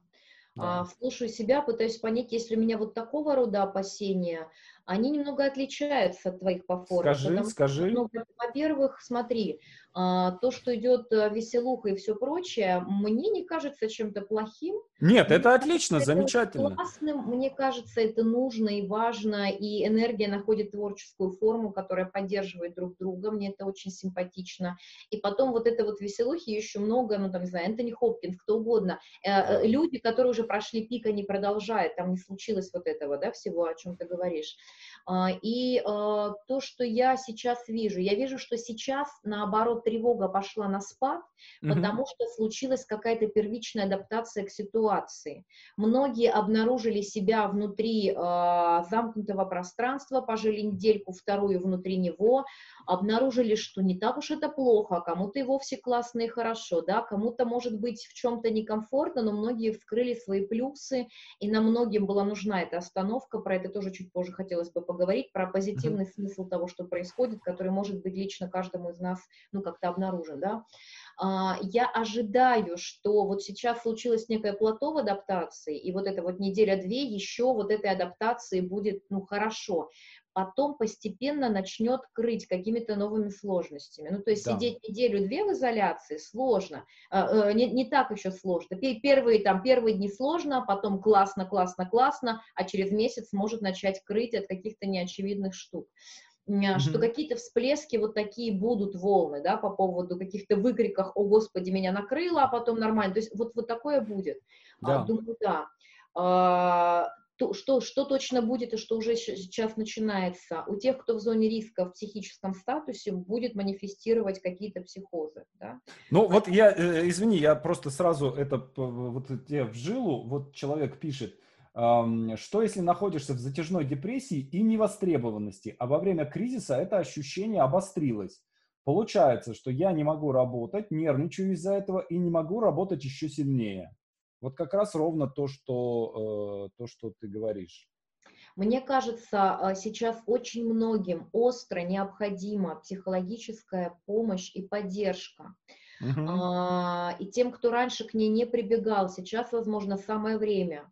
Да. А, слушаю себя, пытаюсь понять, если у меня вот такого рода опасения, они немного отличаются от твоих по форме. Скажи, скажи. Ну, во-первых, смотри, а, то, что идет э, веселуха и все прочее, мне не кажется чем-то плохим. Нет, это отлично, это замечательно. Классным, мне кажется, это нужно и важно, и энергия находит творческую форму, которая поддерживает друг друга, мне это очень симпатично. И потом вот это вот веселухи еще много, ну там, не знаю, Энтони Хопкинс, кто угодно. Э, э, люди, которые уже прошли пик, они продолжают, там не случилось вот этого, да, всего, о чем ты говоришь. А, и а, то, что я сейчас вижу, я вижу, что сейчас, наоборот, тревога пошла на спад, mm-hmm. потому что случилась какая-то первичная адаптация к ситуации. Многие обнаружили себя внутри э, замкнутого пространства, пожили недельку, вторую внутри него, обнаружили, что не так уж это плохо, кому-то и вовсе классно и хорошо, да, кому-то может быть в чем-то некомфортно, но многие вскрыли свои плюсы, и на многим была нужна эта остановка, про это тоже чуть позже хотелось бы поговорить, про позитивный mm-hmm. смысл того, что происходит, который может быть лично каждому из нас, ну, как-то обнаружен, да. А, я ожидаю, что вот сейчас случилось некое плато в адаптации, и вот эта вот неделя-две еще вот этой адаптации будет, ну, хорошо потом постепенно начнет крыть какими-то новыми сложностями. Ну, то есть да. сидеть неделю-две в изоляции сложно, а, э, не, не так еще сложно. Первые, там, первые дни сложно, а потом классно, классно, классно, а через месяц может начать крыть от каких-то неочевидных штук mm-hmm. что какие-то всплески вот такие будут волны, да, по поводу каких-то выкриков «О, Господи, меня накрыло», а потом нормально. То есть вот, вот такое будет. Да. Думаю, да. А, то, что, что точно будет и что уже сейчас начинается. У тех, кто в зоне риска в психическом статусе, будет манифестировать какие-то психозы. Да? Ну вот я, э, извини, я просто сразу это вот тебе в жилу, вот человек пишет, что если находишься в затяжной депрессии и невостребованности, а во время кризиса это ощущение обострилось? Получается, что я не могу работать, нервничаю из-за этого и не могу работать еще сильнее. Вот как раз ровно то, что, э, то, что ты говоришь. Мне кажется, а, сейчас очень многим остро необходима психологическая помощь и поддержка. Uh-huh. И тем, кто раньше к ней не прибегал, сейчас, возможно, самое время.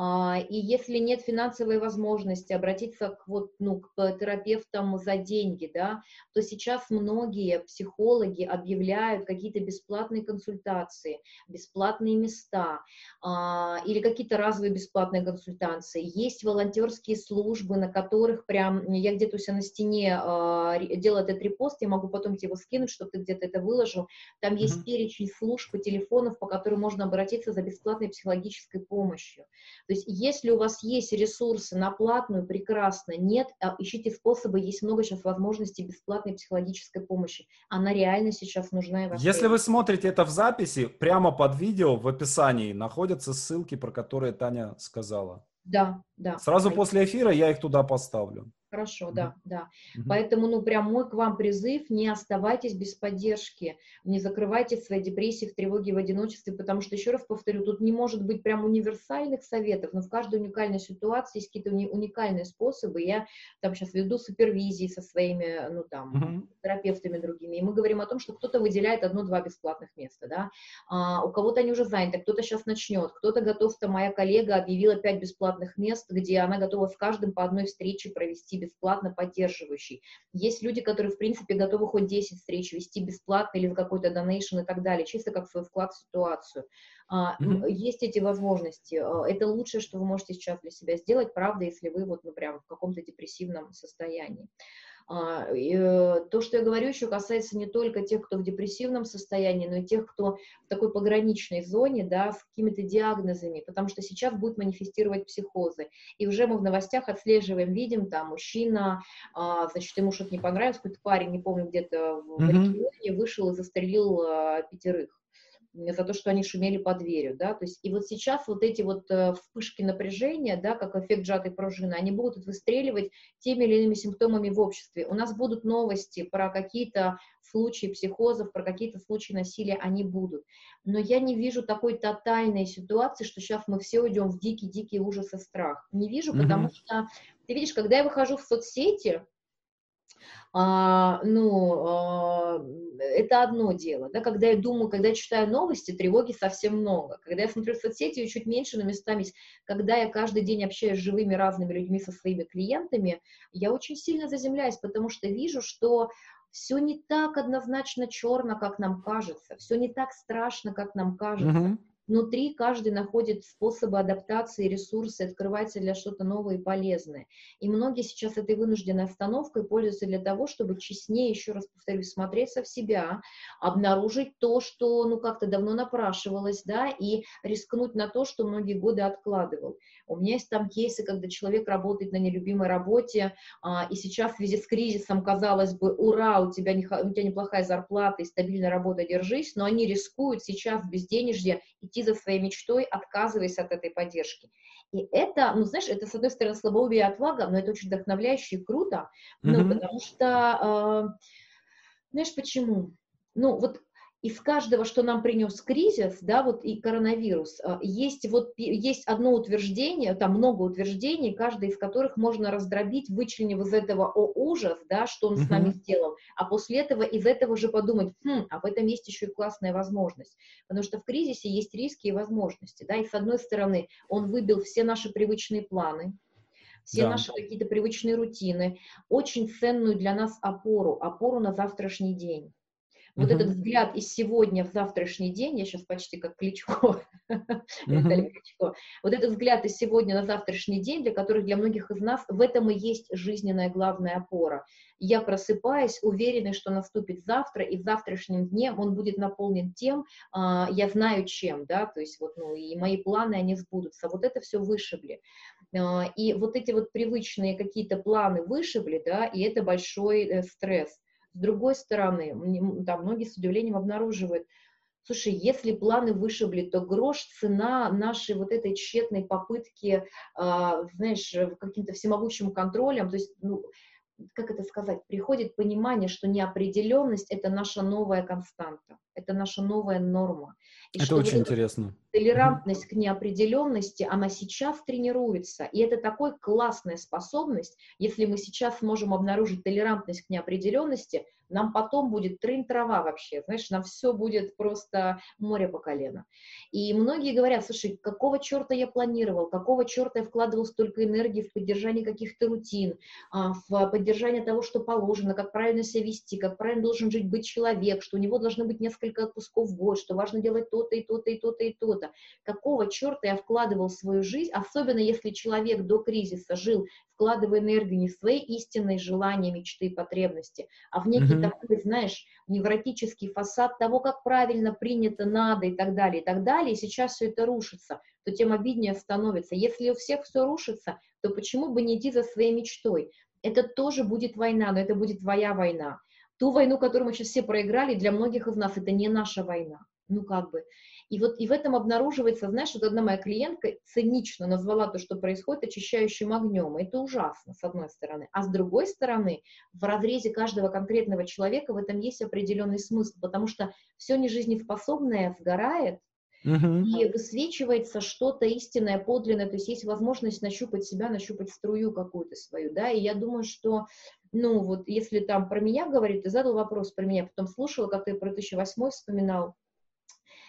А, и если нет финансовой возможности обратиться к, вот, ну, к терапевтам за деньги, да, то сейчас многие психологи объявляют какие-то бесплатные консультации, бесплатные места а, или какие-то разовые бесплатные консультации. Есть волонтерские службы, на которых прям, я где-то у себя на стене а, делаю этот репост, я могу потом тебе его скинуть, чтобы ты где-то это выложил. Там mm-hmm. есть перечень служб и телефонов, по которым можно обратиться за бесплатной психологической помощью. То есть если у вас есть ресурсы на платную, прекрасно, нет, а, ищите способы, есть много сейчас возможностей бесплатной психологической помощи. Она реально сейчас нужна и Если вы смотрите это в записи, прямо под видео в описании находятся ссылки, про которые Таня сказала. Да, да. Сразу после эфира я их туда поставлю. Хорошо, да, да. Угу. Поэтому, ну, прям мой к вам призыв, не оставайтесь без поддержки, не закрывайте свои депрессии в тревоге, в одиночестве, потому что, еще раз повторю, тут не может быть прям универсальных советов, но в каждой уникальной ситуации есть какие-то уникальные способы. Я там сейчас веду супервизии со своими, ну, там, угу. терапевтами другими, и мы говорим о том, что кто-то выделяет одно-два бесплатных места, да, а, у кого-то они уже заняты, кто-то сейчас начнет, кто-то готов, то моя коллега объявила пять бесплатных мест, где она готова с каждым по одной встрече провести бесплатно поддерживающий. Есть люди, которые, в принципе, готовы хоть 10 встреч вести бесплатно или за какой-то донейшн и так далее, чисто как свой вклад в ситуацию. Mm-hmm. Есть эти возможности. А, это лучшее, что вы можете сейчас для себя сделать, правда, если вы вот, ну, прям в каком-то депрессивном состоянии. А, э, то, что я говорю, еще касается не только тех, кто в депрессивном состоянии, но и тех, кто в такой пограничной зоне, да, с какими-то диагнозами, потому что сейчас будут манифестировать психозы. И уже мы в новостях отслеживаем, видим, там, мужчина, а, значит, ему что-то не понравилось, какой-то парень, не помню, где-то в регионе, вышел и застрелил а, пятерых за то, что они шумели под дверью, да, то есть и вот сейчас вот эти вот э, вспышки напряжения, да, как эффект сжатой пружины, они будут выстреливать теми или иными симптомами в обществе. У нас будут новости про какие-то случаи психозов, про какие-то случаи насилия, они будут. Но я не вижу такой тотальной ситуации, что сейчас мы все уйдем в дикий-дикий ужас и страх. Не вижу, mm-hmm. потому что, ты видишь, когда я выхожу в соцсети, а, ну, а, это одно дело, да, когда я думаю, когда я читаю новости, тревоги совсем много, когда я смотрю соцсети, ее чуть меньше, но местами, когда я каждый день общаюсь с живыми разными людьми, со своими клиентами, я очень сильно заземляюсь, потому что вижу, что все не так однозначно черно, как нам кажется, все не так страшно, как нам кажется. Mm-hmm внутри каждый находит способы адаптации, ресурсы, открывается для что-то новое и полезное. И многие сейчас этой вынужденной остановкой пользуются для того, чтобы честнее, еще раз повторюсь, смотреться в себя, обнаружить то, что, ну, как-то давно напрашивалось, да, и рискнуть на то, что многие годы откладывал. У меня есть там кейсы, когда человек работает на нелюбимой работе, а, и сейчас в связи с кризисом, казалось бы, ура, у тебя, не, у тебя неплохая зарплата и стабильная работа, держись, но они рискуют сейчас в безденежье идти идти за своей мечтой, отказываясь от этой поддержки. И это, ну, знаешь, это, с одной стороны, слабоумие и отвага, но это очень вдохновляюще и круто, ну, mm-hmm. потому что, э, знаешь, почему? Ну, вот из каждого, что нам принес кризис, да, вот и коронавирус, а, есть вот есть одно утверждение, там много утверждений, каждое из которых можно раздробить, вычленив из этого о ужас, да, что он с нами сделал, а после этого из этого же подумать, хм, а в этом есть еще и классная возможность, потому что в кризисе есть риски и возможности, да, и с одной стороны он выбил все наши привычные планы, все да. наши какие-то привычные рутины, очень ценную для нас опору, опору на завтрашний день. Вот этот взгляд из сегодня в завтрашний день, я сейчас почти как Кличко, вот этот взгляд из сегодня на завтрашний день, для которых для многих из нас в этом и есть жизненная главная опора. Я просыпаюсь, уверенный, что наступит завтра, и в завтрашнем дне он будет наполнен тем, а, я знаю чем, да, то есть вот, ну, и мои планы, они сбудутся. Вот это все вышибли. А, и вот эти вот привычные какие-то планы вышибли, да, и это большой э, стресс. С другой стороны, там многие с удивлением обнаруживают, слушай, если планы вышибли, то грош цена нашей вот этой тщетной попытки, э, знаешь, каким-то всемогущим контролем, то есть, ну, как это сказать, приходит понимание, что неопределенность – это наша новая константа, это наша новая норма. И это очень интересно. Толерантность к неопределенности, она сейчас тренируется. И это такой классная способность, если мы сейчас сможем обнаружить толерантность к неопределенности, нам потом будет трын-трава вообще, знаешь, нам все будет просто море по колено. И многие говорят, слушай, какого черта я планировал, какого черта я вкладывал столько энергии в поддержание каких-то рутин, а, в поддержание того, что положено, как правильно себя вести, как правильно должен жить быть человек, что у него должно быть несколько отпусков в год, что важно делать то-то и то-то и то-то и то-то. Какого черта я вкладывал в свою жизнь, особенно если человек до кризиса жил вкладывая энергию не в свои истинные желания, мечты и потребности, а в некий mm-hmm. такой, знаешь, невротический фасад того, как правильно принято, надо и так далее, и так далее, и сейчас все это рушится, то тем обиднее становится. Если у всех все рушится, то почему бы не идти за своей мечтой? Это тоже будет война, но это будет твоя война. Ту войну, которую мы сейчас все проиграли, для многих из нас это не наша война. Ну, как бы. И вот и в этом обнаруживается, знаешь, вот одна моя клиентка цинично назвала то, что происходит, очищающим огнем. И это ужасно, с одной стороны. А с другой стороны, в разрезе каждого конкретного человека в этом есть определенный смысл, потому что все нежизнеспособное сгорает, Uh-huh. И высвечивается что-то истинное, подлинное, то есть есть возможность нащупать себя, нащупать струю какую-то свою, да, и я думаю, что, ну, вот если там про меня говорит, ты задал вопрос про меня, потом слушала, как ты про 2008 вспоминал,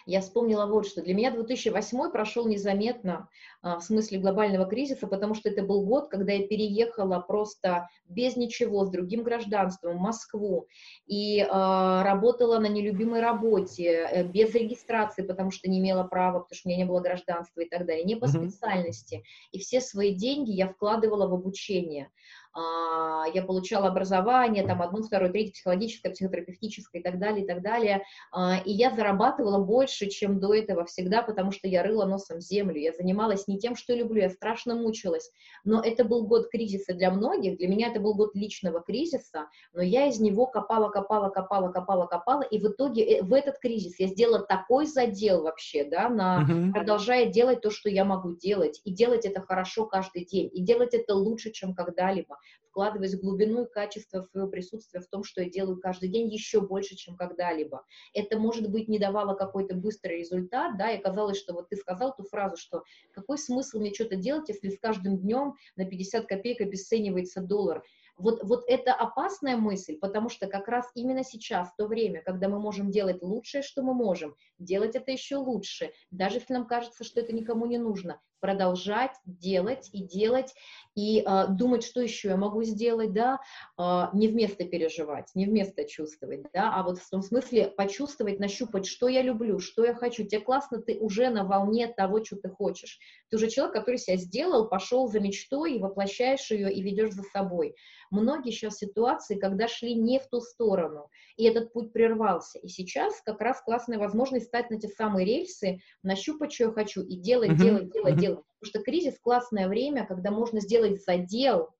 я вспомнила вот что. Для меня 2008 прошел незаметно а, в смысле глобального кризиса, потому что это был год, когда я переехала просто без ничего, с другим гражданством в Москву, и а, работала на нелюбимой работе, э, без регистрации, потому что не имела права, потому что у меня не было гражданства и так далее, не по специальности. И все свои деньги я вкладывала в обучение. А, я получала образование, там, одно, второе, третье, психологическое, психотерапевтическое и так далее, и так далее, а, и я зарабатывала больше, чем до этого всегда, потому что я рыла носом землю, я занималась не тем, что люблю, я страшно мучилась, но это был год кризиса для многих, для меня это был год личного кризиса, но я из него копала, копала, копала, копала, копала, и в итоге э, в этот кризис я сделала такой задел вообще, да, на, uh-huh. продолжая делать то, что я могу делать, и делать это хорошо каждый день, и делать это лучше, чем когда-либо вкладываясь в глубину и качество своего присутствия в том, что я делаю каждый день еще больше, чем когда-либо. Это, может быть, не давало какой-то быстрый результат, да, и казалось, что вот ты сказал ту фразу, что какой смысл мне что-то делать, если с каждым днем на 50 копеек обесценивается доллар. вот, вот это опасная мысль, потому что как раз именно сейчас, в то время, когда мы можем делать лучшее, что мы можем, делать это еще лучше, даже если нам кажется, что это никому не нужно, продолжать делать и делать, и э, думать, что еще я могу сделать, да, э, не вместо переживать, не вместо чувствовать, да, а вот в том смысле почувствовать, нащупать, что я люблю, что я хочу. Тебе классно, ты уже на волне того, что ты хочешь. Ты уже человек, который себя сделал, пошел за мечтой и воплощаешь ее и ведешь за собой. Многие сейчас ситуации, когда шли не в ту сторону, и этот путь прервался. И сейчас как раз классная возможность стать на те самые рельсы, нащупать, что я хочу, и делать, делать, делать, делать. Потому что кризис — классное время, когда можно сделать задел,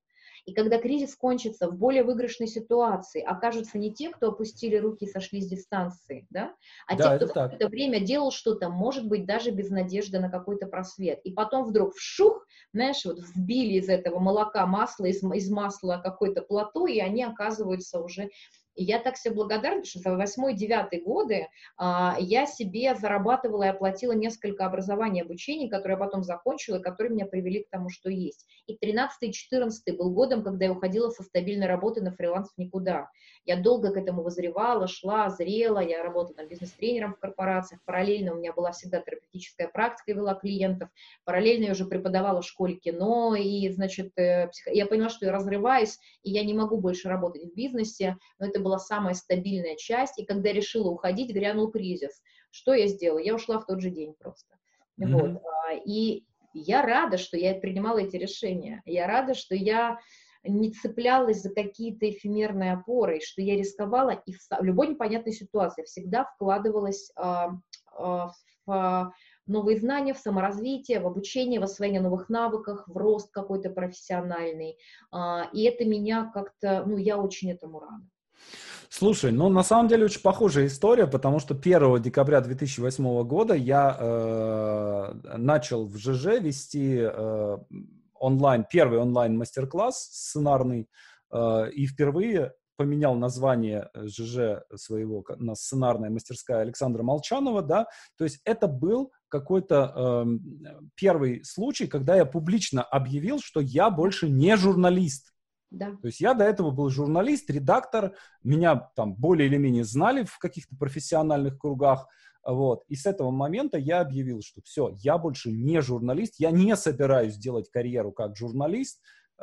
и когда кризис кончится в более выигрышной ситуации, окажутся не те, кто опустили руки и сошли с дистанции, да, а да, те, кто в это время делал что-то, может быть, даже без надежды на какой-то просвет. И потом вдруг вшух, знаешь, вот взбили из этого молока масло, из, из масла какое-то плато, и они оказываются уже и я так себе благодарна, что за восьмой-девятый годы а, я себе зарабатывала и оплатила несколько образований, обучений, которые я потом закончила, и которые меня привели к тому, что есть. И 13-14 был годом, когда я уходила со стабильной работы на фриланс в никуда. Я долго к этому возревала, шла, зрела, я работала там бизнес-тренером в корпорациях, параллельно у меня была всегда терапевтическая практика, вела клиентов, параллельно я уже преподавала в школе кино, и, значит, э, я поняла, что я разрываюсь, и я не могу больше работать в бизнесе, но это была самая стабильная часть, и когда решила уходить, грянул кризис. Что я сделала? Я ушла в тот же день просто. Mm-hmm. Вот. А, и я рада, что я принимала эти решения. Я рада, что я не цеплялась за какие-то эфемерные опоры, что я рисковала и в, любой непонятной ситуации всегда вкладывалась а, а, в новые знания, в саморазвитие, в обучение, в освоение новых навыков, в рост какой-то профессиональный. А, и это меня как-то, ну, я очень этому рада. Слушай, ну на самом деле очень похожая история, потому что 1 декабря 2008 года я э, начал в ЖЖ вести э, онлайн, первый онлайн мастер-класс сценарный, э, и впервые поменял название ЖЖ своего на сценарная мастерская Александра Молчанова, да, то есть это был какой-то э, первый случай, когда я публично объявил, что я больше не журналист, да. То есть я до этого был журналист, редактор, меня там более или менее знали в каких-то профессиональных кругах, вот. И с этого момента я объявил, что все, я больше не журналист, я не собираюсь делать карьеру как журналист,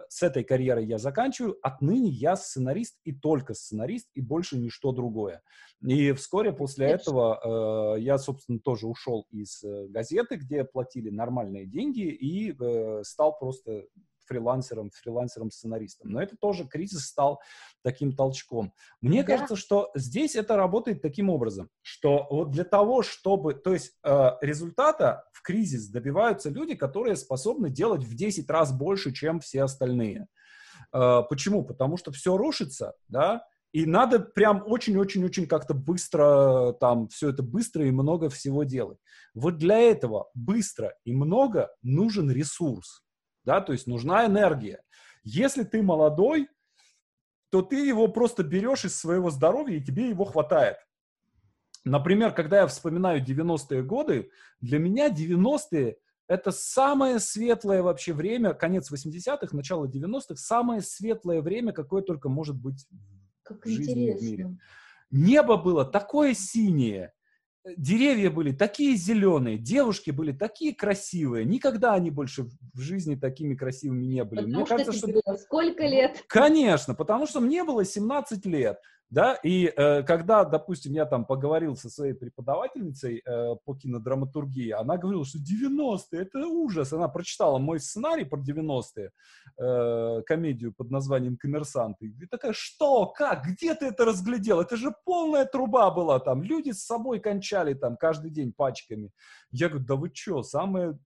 с этой карьерой я заканчиваю, отныне я сценарист и только сценарист, и больше ничто другое. И вскоре после Конечно. этого э, я, собственно, тоже ушел из э, газеты, где платили нормальные деньги, и э, стал просто фрилансером, фрилансером-сценаристом. Но это тоже кризис стал таким толчком. Мне да. кажется, что здесь это работает таким образом, что вот для того, чтобы, то есть э, результата в кризис добиваются люди, которые способны делать в 10 раз больше, чем все остальные. Э, почему? Потому что все рушится, да, и надо прям очень-очень-очень как-то быстро там все это быстро и много всего делать. Вот для этого быстро и много нужен ресурс да, то есть нужна энергия. Если ты молодой, то ты его просто берешь из своего здоровья, и тебе его хватает. Например, когда я вспоминаю 90-е годы, для меня 90-е это самое светлое вообще время, конец 80-х, начало 90-х, самое светлое время, какое только может быть как в жизни интересно. в мире. Небо было такое синее, деревья были такие зеленые, девушки были такие красивые. Никогда они больше в жизни такими красивыми не были. Потому мне что кажется, что... Было сколько лет? Конечно, потому что мне было 17 лет. Да, и э, когда, допустим, я там поговорил со своей преподавательницей э, по кинодраматургии, она говорила, что 90-е это ужас. Она прочитала мой сценарий про 90-е, э, комедию под названием «Коммерсанты». И такая, что, как, где ты это разглядел? Это же полная труба была там. Люди с собой кончали там каждый день пачками. Я говорю, да вы что, самая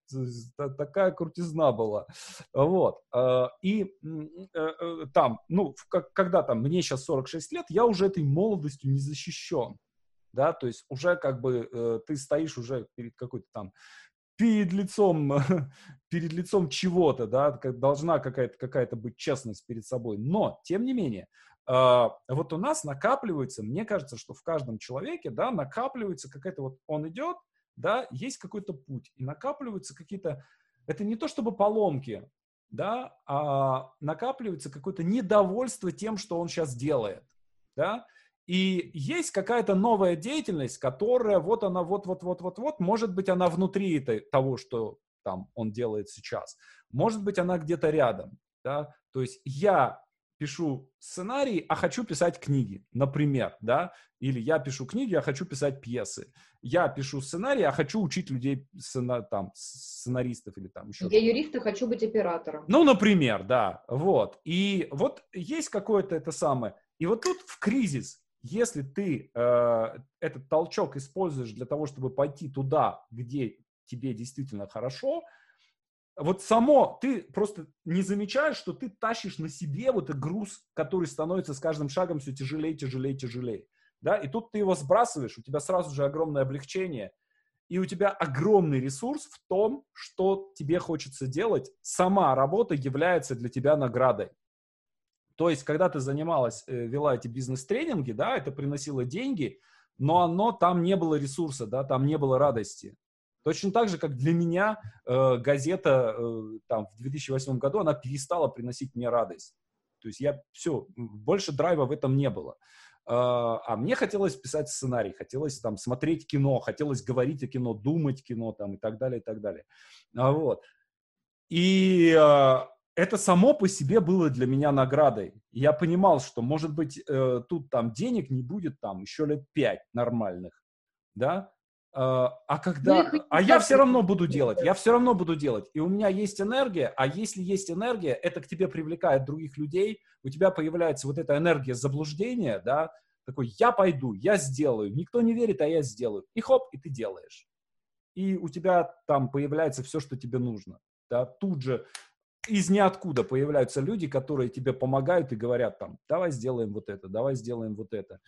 такая крутизна была. Вот. Э, и э, э, там, ну, когда там, мне сейчас 46 лет, я уже этой молодостью не защищен. Да, то есть уже как бы ты стоишь уже перед какой-то там перед лицом, перед лицом чего-то, да, должна какая-то какая быть честность перед собой. Но, тем не менее, вот у нас накапливается, мне кажется, что в каждом человеке, да, накапливается какая-то вот, он идет, да, есть какой-то путь, и накапливаются какие-то, это не то чтобы поломки, да, а накапливается какое-то недовольство тем, что он сейчас делает, да, и есть какая-то новая деятельность, которая вот она вот-вот-вот-вот-вот, может быть, она внутри этой, того, что там он делает сейчас, может быть, она где-то рядом, да, то есть я пишу сценарий, а хочу писать книги, например, да, или я пишу книги, а хочу писать пьесы. Я пишу сценарий, а хочу учить людей, сцена, там, сценаристов или там еще Я юрист, а хочу быть оператором. Ну, например, да, вот. И вот есть какое-то это самое. И вот тут в кризис, если ты э, этот толчок используешь для того, чтобы пойти туда, где тебе действительно хорошо, вот само ты просто не замечаешь, что ты тащишь на себе вот этот груз, который становится с каждым шагом все тяжелее, тяжелее, тяжелее. Да? И тут ты его сбрасываешь, у тебя сразу же огромное облегчение, и у тебя огромный ресурс в том, что тебе хочется делать. Сама работа является для тебя наградой. То есть, когда ты занималась, э, вела эти бизнес-тренинги, да, это приносило деньги, но оно, там не было ресурса, да, там не было радости. Точно так же, как для меня э, газета э, там в 2008 году, она перестала приносить мне радость. То есть я все, больше драйва в этом не было. Э, а мне хотелось писать сценарий, хотелось там смотреть кино, хотелось говорить о кино, думать кино там и так далее, и так далее. А, вот. И э, это само по себе было для меня наградой. Я понимал, что, может быть, э, тут там денег не будет там еще лет пять нормальных, да, а, а когда... А я все равно буду делать, я все равно буду делать. И у меня есть энергия, а если есть энергия, это к тебе привлекает других людей, у тебя появляется вот эта энергия заблуждения, да, такой, я пойду, я сделаю, никто не верит, а я сделаю. И хоп, и ты делаешь. И у тебя там появляется все, что тебе нужно. Да, тут же из ниоткуда появляются люди, которые тебе помогают и говорят там, давай сделаем вот это, давай сделаем вот это.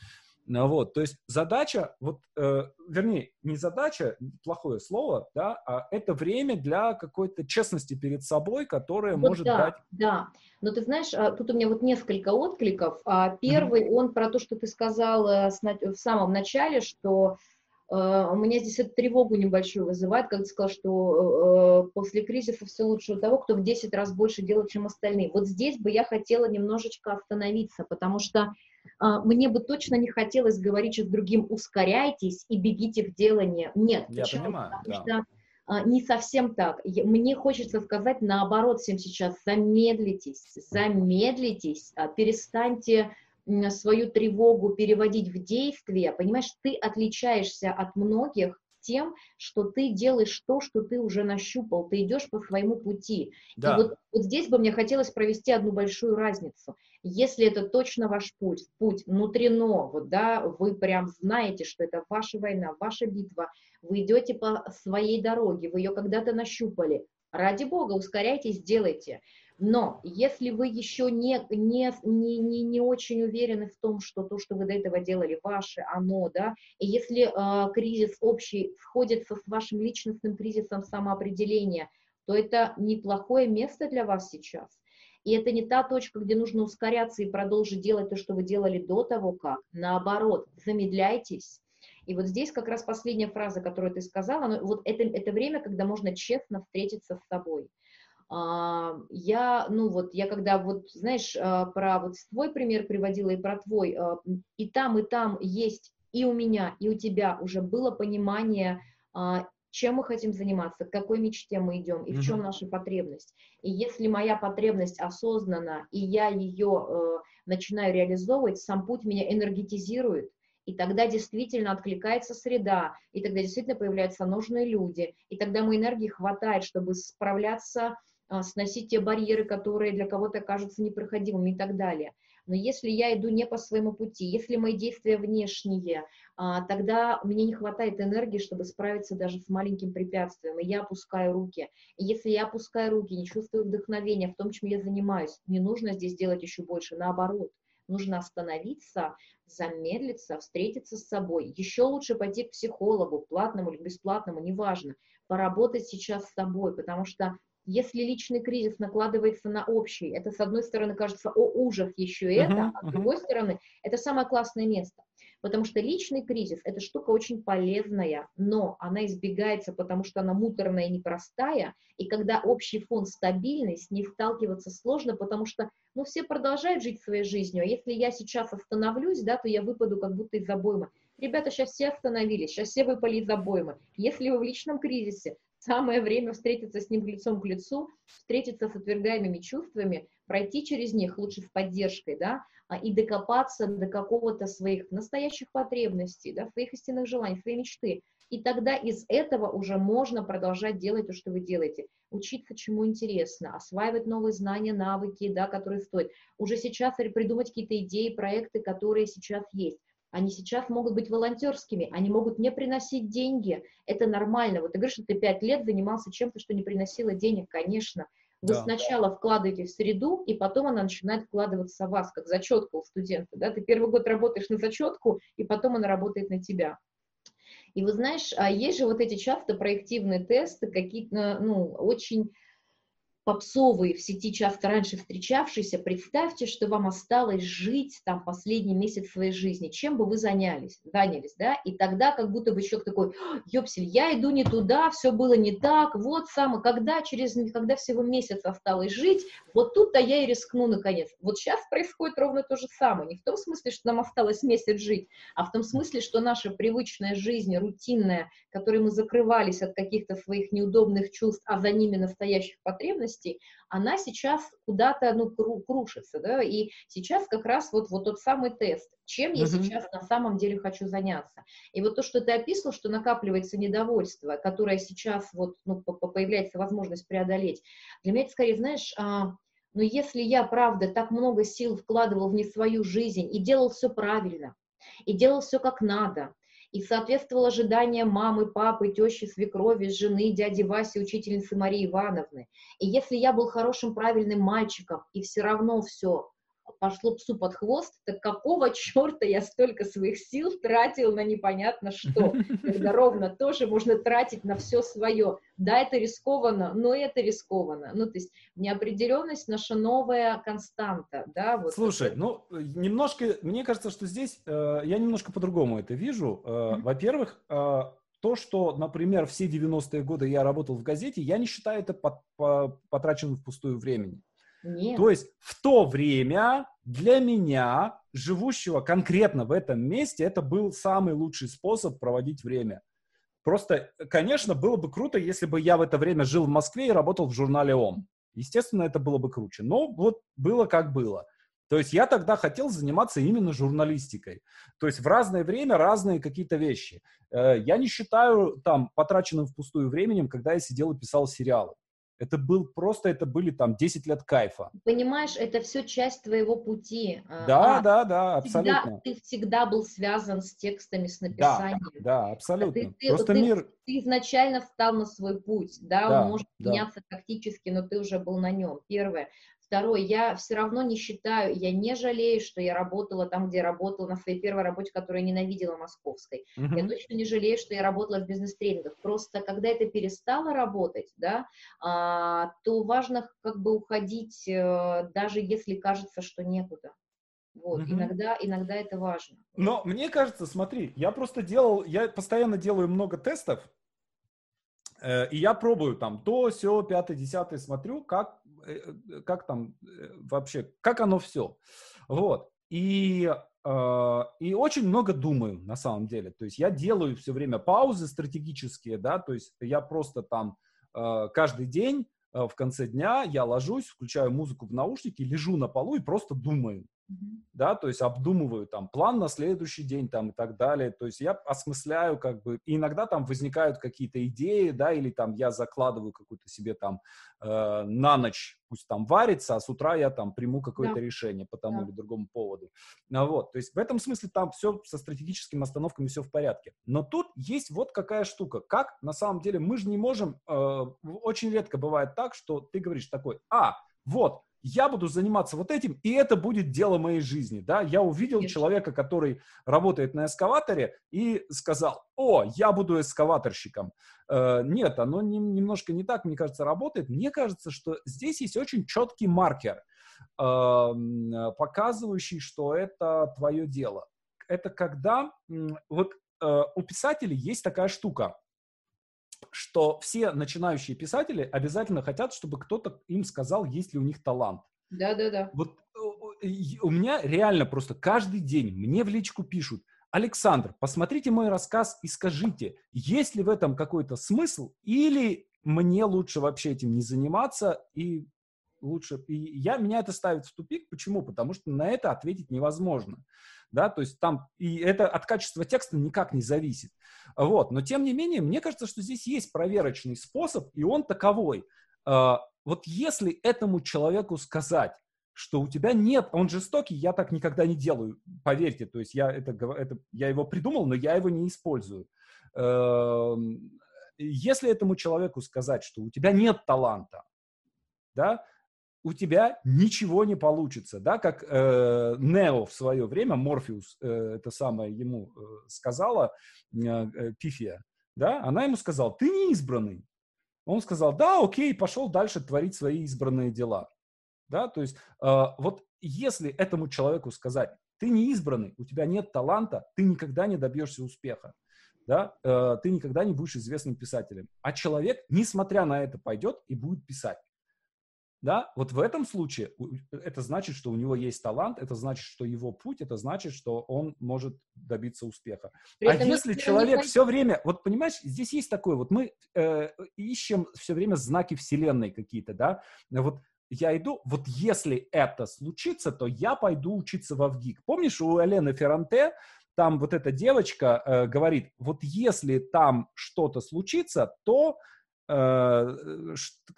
Ну вот, то есть задача, вот, э, вернее, не задача, плохое слово, да, а это время для какой-то честности перед собой, которая вот может да, дать... Да, но ты знаешь, а, тут у меня вот несколько откликов. А первый, mm-hmm. он про то, что ты сказал в самом начале, что у меня здесь эту тревогу небольшую вызывает, когда ты сказал, что э, после кризиса все лучше у того, кто в 10 раз больше делает, чем остальные. Вот здесь бы я хотела немножечко остановиться, потому что а, мне бы точно не хотелось говорить с другим «ускоряйтесь и бегите в делание». Нет, Я почему? понимаю, Потому да. что а, не совсем так. Мне хочется сказать наоборот всем сейчас, замедлитесь, замедлитесь, а, перестаньте свою тревогу переводить в действие. Понимаешь, ты отличаешься от многих тем, что ты делаешь то, что ты уже нащупал, ты идешь по своему пути. Да. И вот, вот здесь бы мне хотелось провести одну большую разницу. Если это точно ваш путь, путь внутренно, вот, да, вы прям знаете, что это ваша война, ваша битва, вы идете по своей дороге, вы ее когда-то нащупали, ради бога, ускоряйтесь, делайте. Но если вы еще не, не, не, не, не очень уверены в том, что то, что вы до этого делали, ваше, оно, да, и если э, кризис общий сходится с вашим личностным кризисом самоопределения, то это неплохое место для вас сейчас. И это не та точка, где нужно ускоряться и продолжить делать то, что вы делали до того, как. Наоборот, замедляйтесь. И вот здесь как раз последняя фраза, которую ты сказала, вот это, это время, когда можно честно встретиться с собой. А, я, ну вот, я когда вот, знаешь, а, про вот твой пример приводила и про твой, а, и там, и там есть и у меня, и у тебя уже было понимание, чем мы хотим заниматься, к какой мечте мы идем, и в чем наша потребность. И если моя потребность осознанна, и я ее э, начинаю реализовывать, сам путь меня энергетизирует, и тогда действительно откликается среда, и тогда действительно появляются нужные люди, и тогда моей энергии хватает, чтобы справляться а, сносить те барьеры, которые для кого-то кажутся непроходимыми и так далее. Но если я иду не по своему пути, если мои действия внешние, а, тогда мне не хватает энергии, чтобы справиться даже с маленьким препятствием, и я опускаю руки. И если я опускаю руки, не чувствую вдохновения в том, чем я занимаюсь, не нужно здесь делать еще больше, наоборот. Нужно остановиться, замедлиться, встретиться с собой. Еще лучше пойти к психологу, платному или бесплатному, неважно, поработать сейчас с собой, потому что если личный кризис накладывается на общий, это с одной стороны кажется, о ужас, еще это, uh-huh, а с другой uh-huh. стороны, это самое классное место. Потому что личный кризис – это штука очень полезная, но она избегается, потому что она муторная и непростая, и когда общий фон стабильный, с ней сталкиваться сложно, потому что ну, все продолжают жить своей жизнью, а если я сейчас остановлюсь, да, то я выпаду как будто из обоймы. Ребята, сейчас все остановились, сейчас все выпали из обоймы. Если вы в личном кризисе, самое время встретиться с ним лицом к лицу, встретиться с отвергаемыми чувствами, пройти через них лучше с поддержкой, да, а, и докопаться до какого-то своих настоящих потребностей, да, своих истинных желаний, своей мечты. И тогда из этого уже можно продолжать делать то, что вы делаете. Учиться чему интересно, осваивать новые знания, навыки, да, которые стоят. Уже сейчас придумать какие-то идеи, проекты, которые сейчас есть. Они сейчас могут быть волонтерскими, они могут не приносить деньги. Это нормально. Вот ты говоришь, что ты пять лет занимался чем-то, что не приносило денег, конечно. Вы да. сначала вкладываете в среду, и потом она начинает вкладываться в вас, как зачетка у студента. Да? Ты первый год работаешь на зачетку, и потом она работает на тебя. И вы знаешь, а есть же вот эти часто проективные тесты, какие-то, ну, очень попсовые в сети часто раньше встречавшиеся, представьте, что вам осталось жить там последний месяц своей жизни, чем бы вы занялись, занялись, да, и тогда как будто бы человек такой, ёпсель, я иду не туда, все было не так, вот самое, когда через, когда всего месяц осталось жить, вот тут-то я и рискну наконец. Вот сейчас происходит ровно то же самое, не в том смысле, что нам осталось месяц жить, а в том смысле, что наша привычная жизнь, рутинная, которой мы закрывались от каких-то своих неудобных чувств, а за ними настоящих потребностей, ценностей, она сейчас куда-то, ну, крушится, да, и сейчас как раз вот, вот тот самый тест, чем я uh-huh. сейчас на самом деле хочу заняться. И вот то, что ты описывал, что накапливается недовольство, которое сейчас вот, ну, появляется возможность преодолеть, для меня это скорее, знаешь, а, но если я, правда, так много сил вкладывал в не свою жизнь и делал все правильно, и делал все как надо, и соответствовал ожиданиям мамы, папы, тещи, свекрови, жены, дяди Васи, учительницы Марии Ивановны. И если я был хорошим, правильным мальчиком, и все равно все пошло псу под хвост, так какого черта я столько своих сил тратил на непонятно что, когда ровно тоже можно тратить на все свое. Да, это рискованно, но это рискованно. Ну, то есть неопределенность наша новая константа, да. Вот Слушай, это. ну, немножко, мне кажется, что здесь э, я немножко по-другому это вижу. Э, mm-hmm. Во-первых, э, то, что, например, все 90-е годы я работал в газете, я не считаю это по, по, потраченным впустую времени. Нет. То есть в то время для меня, живущего конкретно в этом месте, это был самый лучший способ проводить время. Просто, конечно, было бы круто, если бы я в это время жил в Москве и работал в журнале ОМ. Естественно, это было бы круче. Но вот было как было. То есть я тогда хотел заниматься именно журналистикой. То есть в разное время разные какие-то вещи. Э, я не считаю там потраченным впустую временем, когда я сидел и писал сериалы. Это был просто, это были там 10 лет кайфа. Понимаешь, это все часть твоего пути. А, да, а, да, да, абсолютно. Всегда, ты всегда был связан с текстами, с написанием. Да, да абсолютно. Ты, ты, просто ты, мир... Ты изначально встал на свой путь, да, да он может да. меняться тактически, но ты уже был на нем. Первое. Второе, я все равно не считаю, я не жалею, что я работала там, где я работала, на своей первой работе, которую я ненавидела, московской. Uh-huh. Я точно не жалею, что я работала в бизнес-тренингах. Просто когда это перестало работать, да, а, то важно как бы уходить, а, даже если кажется, что некуда. Вот, угу. иногда, иногда это важно. Но мне кажется, смотри, я просто делал, я постоянно делаю много тестов, э, и я пробую там то, все, пятое, десятое, смотрю, как Э, э, как там э, вообще, как оно все. Вот. И, э, и очень много думаю, на самом деле. То есть я делаю все время паузы стратегические, да, то есть я просто там э, каждый день э, в конце дня я ложусь, включаю музыку в наушники, лежу на полу и просто думаю да, то есть обдумываю там план на следующий день там и так далее, то есть я осмысляю как бы, и иногда там возникают какие-то идеи, да, или там я закладываю какую-то себе там э, на ночь, пусть там варится, а с утра я там приму какое-то да. решение по тому да. или другому поводу. Ну, вот, то есть в этом смысле там все со стратегическими остановками все в порядке. Но тут есть вот какая штука, как на самом деле мы же не можем, э, очень редко бывает так, что ты говоришь такой, а, вот, я буду заниматься вот этим, и это будет дело моей жизни, да, я увидел Конечно. человека, который работает на эскаваторе, и сказал, о, я буду эскаваторщиком. Э, нет, оно не, немножко не так, мне кажется, работает. Мне кажется, что здесь есть очень четкий маркер, э, показывающий, что это твое дело. это когда вот э, у писателей есть такая штука, что все начинающие писатели обязательно хотят, чтобы кто-то им сказал, есть ли у них талант. Да, да, да. Вот у меня реально просто каждый день мне в личку пишут, Александр, посмотрите мой рассказ и скажите, есть ли в этом какой-то смысл или мне лучше вообще этим не заниматься и лучше... И я, меня это ставит в тупик. Почему? Потому что на это ответить невозможно. Да, то есть там... И это от качества текста никак не зависит. Вот. Но тем не менее, мне кажется, что здесь есть проверочный способ, и он таковой. А, вот если этому человеку сказать, что у тебя нет, он жестокий, я так никогда не делаю, поверьте, то есть я, это, это, я его придумал, но я его не использую. Эм, если этому человеку сказать, что у тебя нет таланта, да, у тебя ничего не получится, да, как э, Нео в свое время, Морфеус, э, это самое ему э, сказала, э, э, Пифия, да, она ему сказала, ты не избранный. Он сказал, да, окей, пошел дальше творить свои избранные дела. Да? То есть э, вот если этому человеку сказать, ты не избранный, у тебя нет таланта, ты никогда не добьешься успеха. Да? Э, ты никогда не будешь известным писателем. А человек, несмотря на это, пойдет и будет писать. Да, вот в этом случае это значит, что у него есть талант, это значит, что его путь, это значит, что он может добиться успеха. При а если человек не... все время, вот понимаешь, здесь есть такое, вот мы э, ищем все время знаки вселенной какие-то, да, вот я иду, вот если это случится, то я пойду учиться в ВГИК. Помнишь, у Елены Ферранте там вот эта девочка э, говорит, вот если там что-то случится, то э,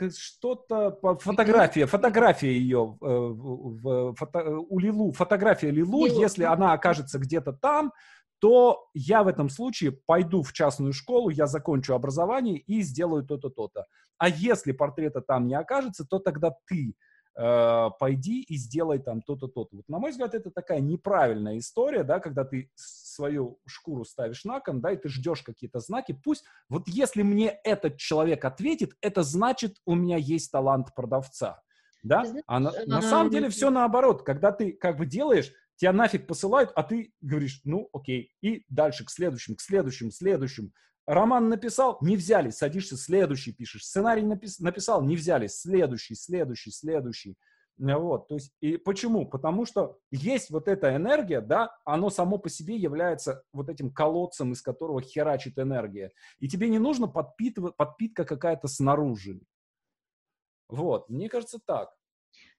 что-то фотография, фотография ее э, в, фото, у Лилу, фотография Лилу, Лилу, если она окажется где-то там, то я в этом случае пойду в частную школу, я закончу образование и сделаю то-то, то-то. А если портрета там не окажется, то тогда ты э, пойди и сделай там то-то, то-то. Вот, на мой взгляд, это такая неправильная история, да, когда ты свою шкуру ставишь на кон, да, и ты ждешь какие-то знаки. Пусть, вот если мне этот человек ответит, это значит, у меня есть талант продавца. Да? А на, на самом деле все наоборот. Когда ты как бы делаешь, тебя нафиг посылают, а ты говоришь, ну, окей, и дальше к следующим, к следующим, следующим. Роман написал, не взяли, садишься, следующий пишешь. Сценарий напис, написал, не взяли, следующий, следующий, следующий. Вот, то есть, и почему? Потому что есть вот эта энергия, да, оно само по себе является вот этим колодцем, из которого херачит энергия. И тебе не нужно подпитывать, подпитка какая-то снаружи. Вот, мне кажется так.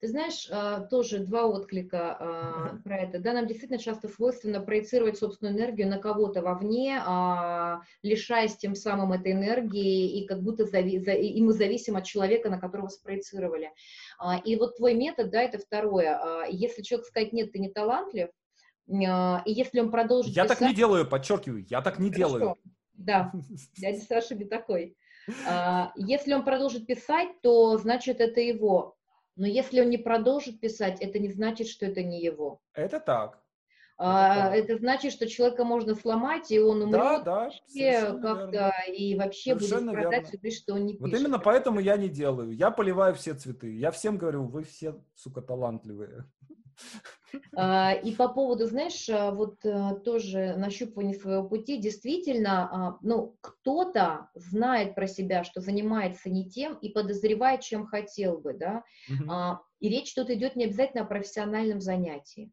Ты знаешь, а, тоже два отклика а, про это. Да, нам действительно часто свойственно проецировать собственную энергию на кого-то вовне, а, лишаясь тем самым этой энергии, и как будто зави- и мы зависим от человека, на которого спроецировали. И вот твой метод, да, это второе. Если человек сказать, нет, ты не талантлив, и если он продолжит... Я писать... так не делаю, подчеркиваю, я так не Хорошо. делаю. Да, дядя Саша не такой. Если он продолжит писать, то значит это его. Но если он не продолжит писать, это не значит, что это не его. Это так. А, это значит, что человека можно сломать, и он умрет да, да, как-то, и вообще совершенно будет страдать, верно. что он не пишет. Вот именно поэтому я не делаю. Я поливаю все цветы. Я всем говорю, вы все, сука, талантливые. А, и по поводу, знаешь, а, вот э, тоже нащупывания своего пути, действительно, а, ну, кто-то знает про себя, что занимается не тем и подозревает, чем хотел бы, да, угу. и речь тут идет не обязательно о профессиональном занятии.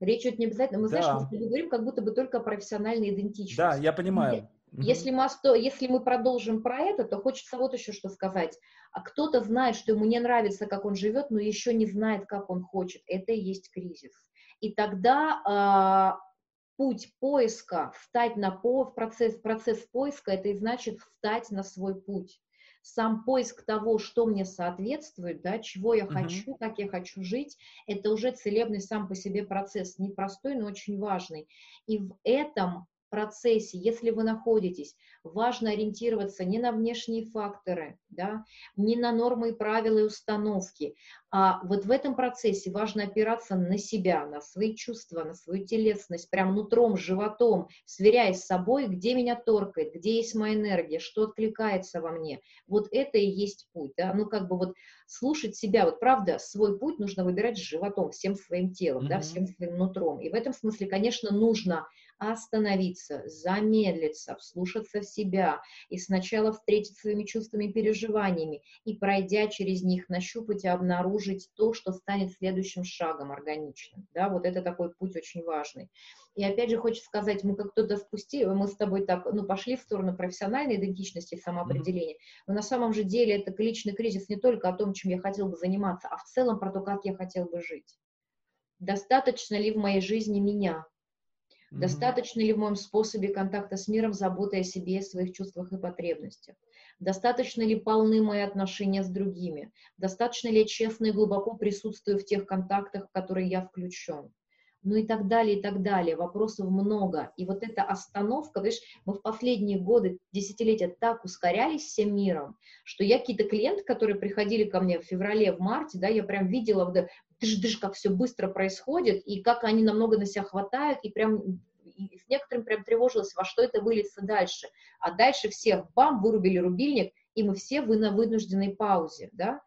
Речь идет не обязательно, мы, да. знаешь, мы говорим как будто бы только о профессиональной идентичности. Да, я понимаю. Если мы, если мы продолжим про это, то хочется вот еще что сказать. А кто-то знает, что ему не нравится, как он живет, но еще не знает, как он хочет. Это и есть кризис. И тогда э, путь поиска, встать на по, в процесс, процесс поиска, это и значит встать на свой путь. Сам поиск того, что мне соответствует, да, чего я uh-huh. хочу, как я хочу жить, это уже целебный сам по себе процесс, непростой, но очень важный. И в этом процессе, если вы находитесь, важно ориентироваться не на внешние факторы, да, не на нормы и правила и установки, а вот в этом процессе важно опираться на себя, на свои чувства, на свою телесность, прям нутром, животом, сверяясь с собой, где меня торкает, где есть моя энергия, что откликается во мне. Вот это и есть путь, да, ну как бы вот слушать себя, вот правда, свой путь нужно выбирать с животом, всем своим телом, mm-hmm. да, всем своим нутром. И в этом смысле, конечно, нужно остановиться, замедлиться, вслушаться в себя и сначала встретить своими чувствами и переживаниями, и пройдя через них, нащупать и обнаружить то, что станет следующим шагом органичным. Да, вот это такой путь очень важный. И опять же хочется сказать, мы как кто-то спустили, мы с тобой так, ну, пошли в сторону профессиональной идентичности и самоопределения, но на самом же деле это личный кризис не только о том, чем я хотел бы заниматься, а в целом про то, как я хотел бы жить. Достаточно ли в моей жизни меня? Достаточно ли в моем способе контакта с миром заботы о себе, своих чувствах и потребностях? Достаточно ли полны мои отношения с другими? Достаточно ли я честно и глубоко присутствую в тех контактах, в которые я включен? Ну и так далее, и так далее. Вопросов много. И вот эта остановка, видишь, мы в последние годы, десятилетия так ускорялись всем миром, что я какие-то клиенты, которые приходили ко мне в феврале, в марте, да, я прям видела, вот, дыш-дыш, как все быстро происходит, и как они намного на себя хватают, и прям и с некоторым прям тревожилась, во что это выльется дальше. А дальше всех, бам, вырубили рубильник, и мы все вы на вынужденной паузе, да.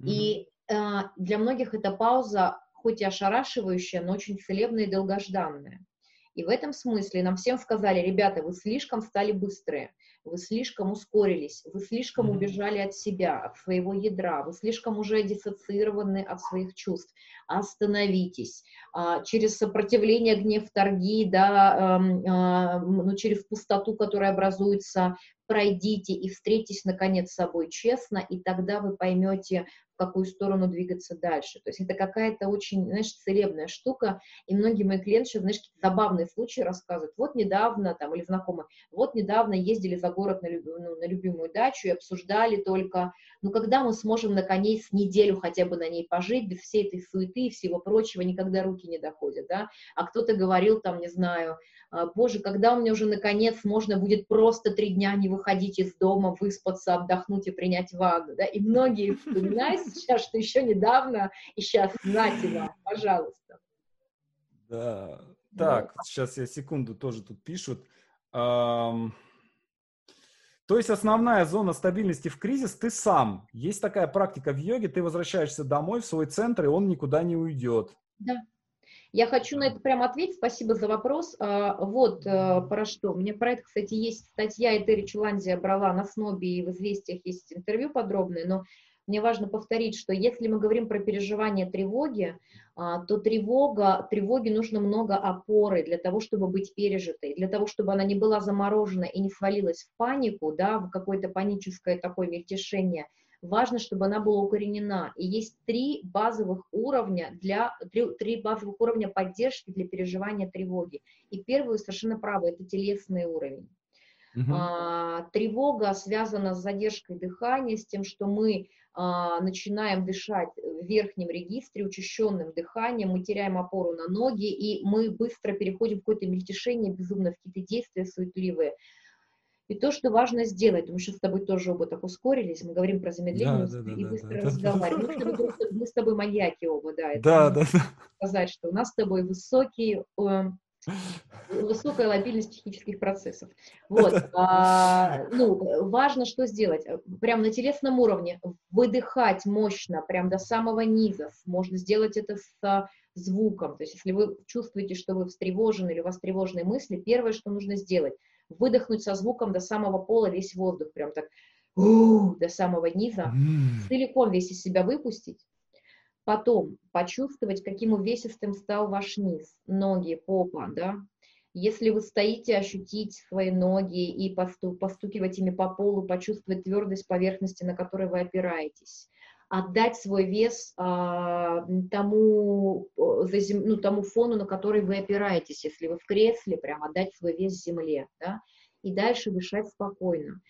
Mm-hmm. И э, для многих эта пауза, хоть и ошарашивающая, но очень целебная и долгожданная. И в этом смысле нам всем сказали, ребята, вы слишком стали быстрые, вы слишком ускорились, вы слишком убежали от себя, от своего ядра, вы слишком уже диссоциированы от своих чувств. Остановитесь. А, через сопротивление, гнев, торги, да, а, ну, через пустоту, которая образуется, пройдите и встретитесь, наконец, с собой честно, и тогда вы поймете, в какую сторону двигаться дальше. То есть это какая-то очень, знаешь, целебная штука, и многие мои клиенты знаешь, какие-то забавные случаи рассказывают. Вот недавно, там, или знакомые, вот недавно ездили за город на, ну, на любимую дачу и обсуждали только, ну, когда мы сможем, наконец, неделю хотя бы на ней пожить, без всей этой суеты и всего прочего, никогда руки не доходят, да, а кто-то говорил там, не знаю, «А, боже, когда у меня уже, наконец, можно будет просто три дня не выходить из дома, выспаться, отдохнуть и принять ванну, да, и многие вспоминают сейчас, что еще недавно, и сейчас, знайте вам, пожалуйста. Да, так, сейчас я секунду тоже тут пишут. То есть основная зона стабильности в кризис ты сам. Есть такая практика в йоге, ты возвращаешься домой в свой центр, и он никуда не уйдет. Да, я хочу на это прямо ответить, спасибо за вопрос. А, вот э, про что. Мне про это, кстати, есть статья, Этери Чуландия брала на СНОБе, и в «Известиях» есть интервью подробное, но мне важно повторить, что если мы говорим про переживание тревоги, а, то тревога, тревоге нужно много опоры для того, чтобы быть пережитой, для того, чтобы она не была заморожена и не свалилась в панику, да, в какое-то паническое такое мельтешение – важно, чтобы она была укоренена. И есть три базовых уровня для три, три базовых уровня поддержки для переживания тревоги. И первый совершенно правы это телесный уровень. Uh-huh. А, тревога связана с задержкой дыхания, с тем, что мы начинаем дышать в верхнем регистре учащенным дыханием, мы теряем опору на ноги, и мы быстро переходим в какое-то мельтешение безумно, в какие-то действия суетливые. И то, что важно сделать, мы сейчас с тобой тоже оба так ускорились, мы говорим про замедление да, да, и да, быстро да, разговариваем. Да, да. Мы, мы с тобой маньяки оба, да. Да, да, да. Сказать, что у нас с тобой высокий, э, высокая лобильность технических процессов. Вот, а, ну, важно что сделать. Прям на телесном уровне выдыхать мощно, прям до самого низа. Можно сделать это с звуком. То есть, если вы чувствуете, что вы встревожены или у вас тревожные мысли, первое, что нужно сделать – выдохнуть со звуком до самого пола весь воздух, прям так до самого низа, целиком весь из себя выпустить. Потом почувствовать, каким увесистым стал ваш низ, ноги, попа, да. Если вы стоите, ощутить свои ноги и постукивать ими по полу, почувствовать твердость поверхности, на которой вы опираетесь отдать свой вес а, тому, зем, ну, тому фону, на который вы опираетесь, если вы в кресле, прям отдать свой вес земле, да, и дальше дышать спокойно.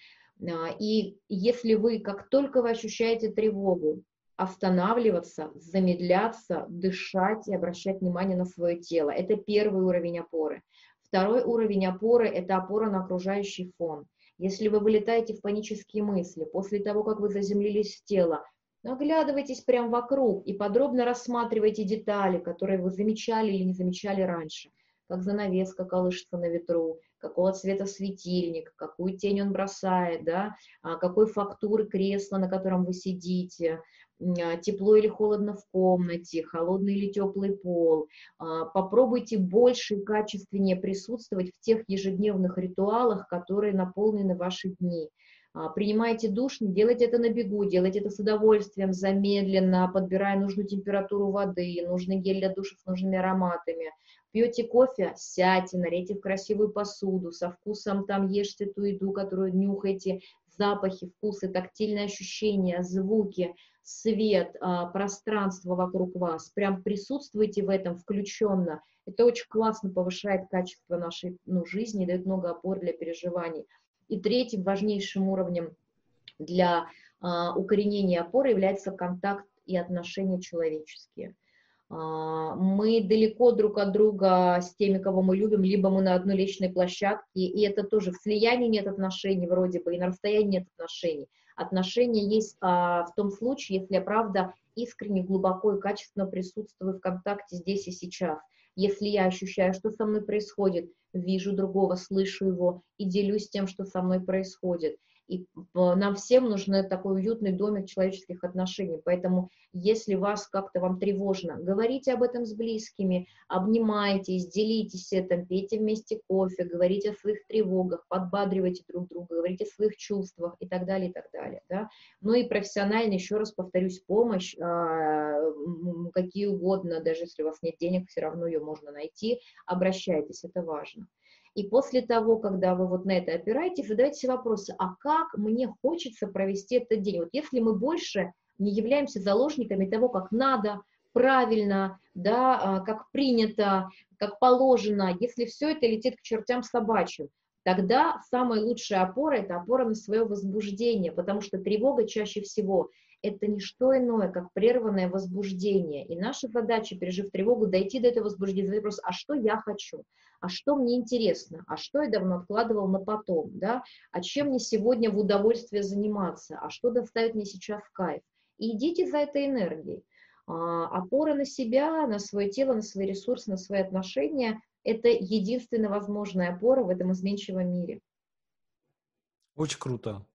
А, и если вы, как только вы ощущаете тревогу, останавливаться, замедляться, дышать и обращать внимание на свое тело. Это первый уровень опоры. Второй уровень опоры – это опора на окружающий фон. Если вы вылетаете в панические мысли, после того, как вы заземлились в тело, оглядывайтесь прямо вокруг и подробно рассматривайте детали, которые вы замечали или не замечали раньше, как занавеска колышется на ветру, какого цвета светильник, какую тень он бросает, да, а какой фактуры кресло, на котором вы сидите, а, тепло или холодно в комнате, холодный или теплый пол. А, попробуйте больше и качественнее присутствовать в тех ежедневных ритуалах, которые наполнены ваши дни. Принимайте душ, не делайте это на бегу, делайте это с удовольствием, замедленно, подбирая нужную температуру воды, нужный гель для душа с нужными ароматами. Пьете кофе, сядьте, налейте в красивую посуду, со вкусом там ешьте ту еду, которую нюхаете, запахи, вкусы, тактильные ощущения, звуки, свет, а, пространство вокруг вас. Прям присутствуйте в этом включенно. Это очень классно повышает качество нашей ну, жизни, дает много опор для переживаний. И третьим важнейшим уровнем для а, укоренения опоры является контакт и отношения человеческие. А, мы далеко друг от друга с теми, кого мы любим, либо мы на одной личной площадке, и это тоже в слиянии нет отношений вроде бы, и на расстоянии нет отношений. Отношения есть а, в том случае, если я правда искренне, глубоко и качественно присутствую в контакте здесь и сейчас. Если я ощущаю, что со мной происходит, вижу другого, слышу его и делюсь тем, что со мной происходит. И нам всем нужен такой уютный домик человеческих отношений. Поэтому, если вас как-то вам тревожно, говорите об этом с близкими, обнимайтесь, делитесь этим, пейте вместе кофе, говорите о своих тревогах, подбадривайте друг друга, говорите о своих чувствах и так далее, и так далее. Да? Ну и профессионально, еще раз повторюсь, помощь, а, какие угодно, даже если у вас нет денег, все равно ее можно найти, обращайтесь, это важно. И после того, когда вы вот на это опираетесь, задавайте себе вопросы, а как мне хочется провести этот день? Вот если мы больше не являемся заложниками того, как надо, правильно, да, а, как принято, как положено, если все это летит к чертям собачьим, тогда самая лучшая опора – это опора на свое возбуждение, потому что тревога чаще всего это не что иное, как прерванное возбуждение. И наша задача, пережив тревогу, дойти до этого возбуждения, задать вопрос, а что я хочу? А что мне интересно? А что я давно откладывал на потом? Да? А чем мне сегодня в удовольствие заниматься? А что доставит мне сейчас в кайф? И идите за этой энергией. А, опора на себя, на свое тело, на свои ресурсы, на свои отношения – это единственная возможная опора в этом изменчивом мире. Очень круто.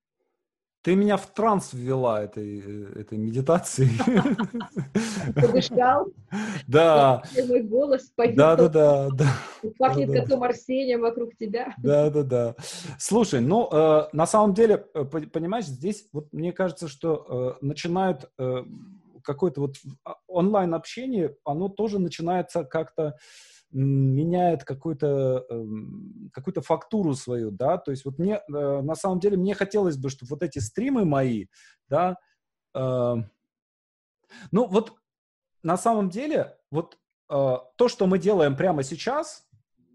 Ты меня в транс ввела этой, э, этой медитацией. Подышал? Да. Мой голос. Да, да, да. Пахнет котом Арсением вокруг тебя. Да, да, да. Слушай, ну, э, на самом деле, э, понимаешь, здесь вот мне кажется, что начинают какое-то вот а, онлайн-общение, оно тоже начинается как-то меняет какую-то эм, какую-то фактуру свою, да, то есть вот мне, э, на самом деле, мне хотелось бы, чтобы вот эти стримы мои, да, э, ну вот на самом деле, вот э, то, что мы делаем прямо сейчас,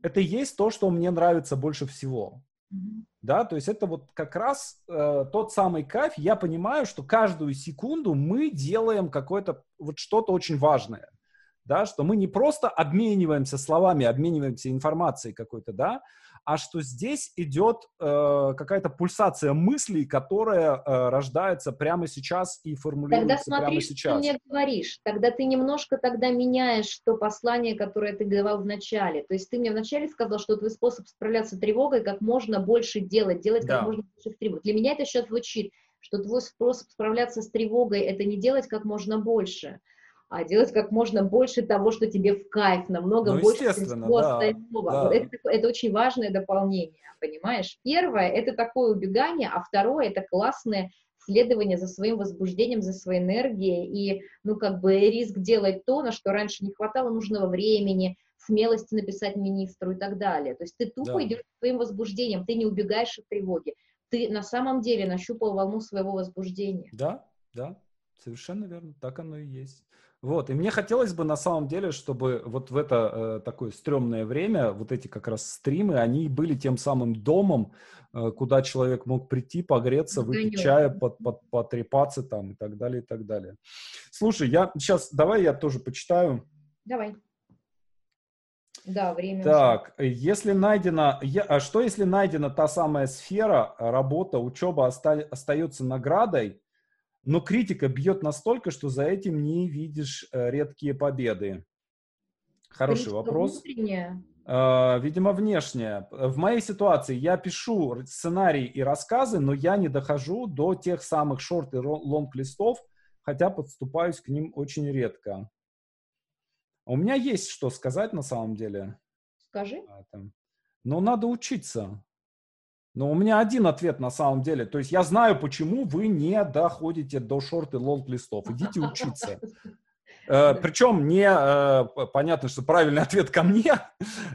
это и есть то, что мне нравится больше всего. Mm-hmm. Да, то есть это вот как раз э, тот самый кайф. Я понимаю, что каждую секунду мы делаем какое-то вот что-то очень важное да, что мы не просто обмениваемся словами, обмениваемся информацией какой-то, да, а что здесь идет э, какая-то пульсация мыслей, которая э, рождается прямо сейчас и формулируется тогда смотри, прямо сейчас. Что ты мне говоришь, тогда ты немножко тогда меняешь то послание, которое ты говорил в начале. То есть ты мне вначале сказал, что твой способ справляться с тревогой как можно больше делать, делать как да. можно больше тревог. Для меня это сейчас звучит, что твой способ справляться с тревогой это не делать как можно больше, а делать как можно больше того, что тебе в кайф, намного ну, больше всего да, остального. Да. Вот это, это очень важное дополнение, понимаешь? Первое — это такое убегание, а второе — это классное следование за своим возбуждением, за своей энергией и, ну, как бы риск делать то, на что раньше не хватало нужного времени, смелости написать министру и так далее. То есть ты тупо да. идешь своим возбуждением, ты не убегаешь от тревоги. Ты на самом деле нащупал волну своего возбуждения. Да, да, совершенно верно, так оно и есть. Вот, и мне хотелось бы на самом деле, чтобы вот в это э, такое стрёмное время, вот эти как раз стримы, они были тем самым домом, э, куда человек мог прийти, погреться, выпить чая, под, под, потрепаться там и так далее, и так далее. Слушай, я сейчас, давай я тоже почитаю. Давай. Да, время. Так, если найдена, я, а что если найдена та самая сфера, работа, учеба оста, остается наградой, но критика бьет настолько, что за этим не видишь э, редкие победы? Хороший критика вопрос. Внутренняя. Uh, видимо, внешняя. В моей ситуации я пишу сценарий и рассказы, но я не дохожу до тех самых шорт и лонг-листов, хотя подступаюсь к ним очень редко. У меня есть что сказать на самом деле. Скажи. Но надо учиться. Но у меня один ответ на самом деле. То есть я знаю, почему вы не доходите до шорт и лонг листов. Идите учиться. Э, Причем не э, понятно, что правильный ответ ко мне.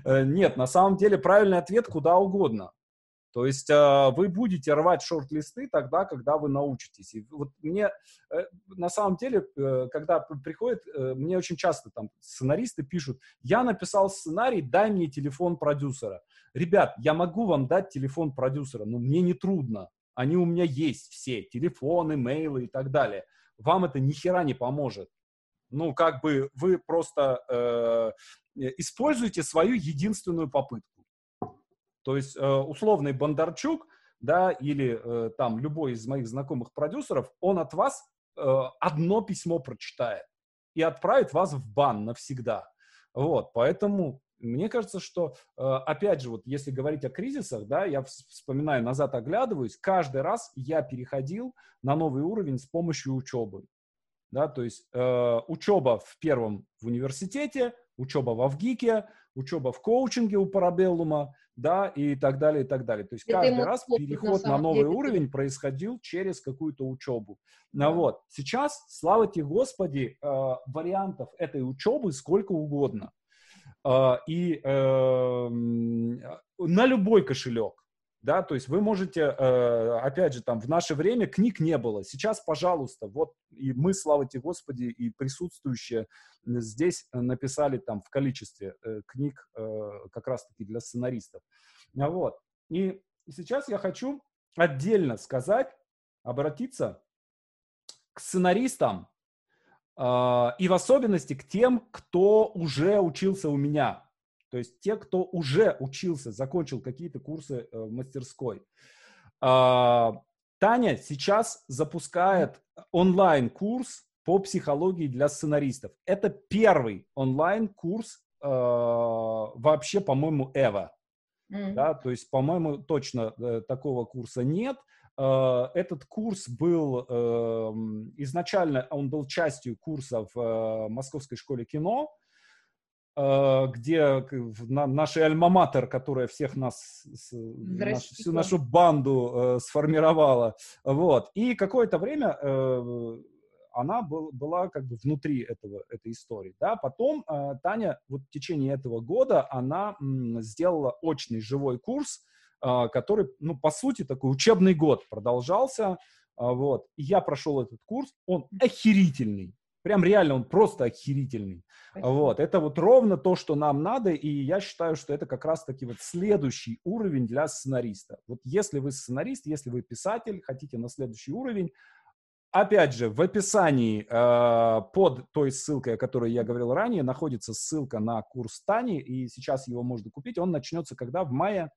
Э, нет, на самом деле правильный ответ куда угодно. То есть э, вы будете рвать шорт-листы тогда, когда вы научитесь. И вот мне э, на самом деле, э, когда приходит, э, мне очень часто там сценаристы пишут, я написал сценарий, дай мне телефон продюсера. Ребят, я могу вам дать телефон продюсера, но мне не трудно. Они у меня есть все, телефоны, мейлы и так далее. Вам это ни хера не поможет. Ну, как бы вы просто э, используете свою единственную попытку. То есть э, условный Бондарчук, да, или э, там любой из моих знакомых продюсеров, он от вас э, одно письмо прочитает и отправит вас в бан навсегда. Вот, поэтому мне кажется, что, опять же, вот если говорить о кризисах, да, я вспоминаю, назад оглядываюсь, каждый раз я переходил на новый уровень с помощью учебы. Да, то есть э, учеба в первом в университете, учеба в Авгике, учеба в коучинге у Парабеллума, да, и так далее, и так далее. То есть Это каждый раз переход на, на новый деле. уровень происходил через какую-то учебу. Ну да. Вот. Сейчас, слава тебе Господи, э, вариантов этой учебы сколько угодно. Э, и э, на любой кошелек да, то есть вы можете, э, опять же, там, в наше время книг не было, сейчас, пожалуйста, вот, и мы, слава тебе Господи, и присутствующие здесь написали там в количестве э, книг э, как раз-таки для сценаристов, вот, и сейчас я хочу отдельно сказать, обратиться к сценаристам, и в особенности к тем, кто уже учился у меня, то есть те, кто уже учился, закончил какие-то курсы э, в мастерской. А, Таня сейчас запускает онлайн-курс по психологии для сценаристов. Это первый онлайн-курс э, вообще, по-моему, Эва. Mm. Да, то есть, по-моему, точно э, такого курса нет. Э, этот курс был э, изначально, он был частью курса в э, Московской школе кино, Э, где нашей альма-матер, которая всех нас, наш, всю нашу банду э, сформировала, вот, и какое-то время э, она был, была как бы внутри этого, этой истории, да, потом э, Таня вот в течение этого года она м, сделала очный живой курс, э, который, ну, по сути, такой учебный год продолжался, э, вот, и я прошел этот курс, он охерительный, Прям реально он просто охерительный. Спасибо. Вот, это вот ровно то, что нам надо, и я считаю, что это как раз-таки вот следующий уровень для сценариста. Вот если вы сценарист, если вы писатель, хотите на следующий уровень, Опять же, в описании э, под той ссылкой, о которой я говорил ранее, находится ссылка на курс Тани, и сейчас его можно купить. Он начнется когда? В мае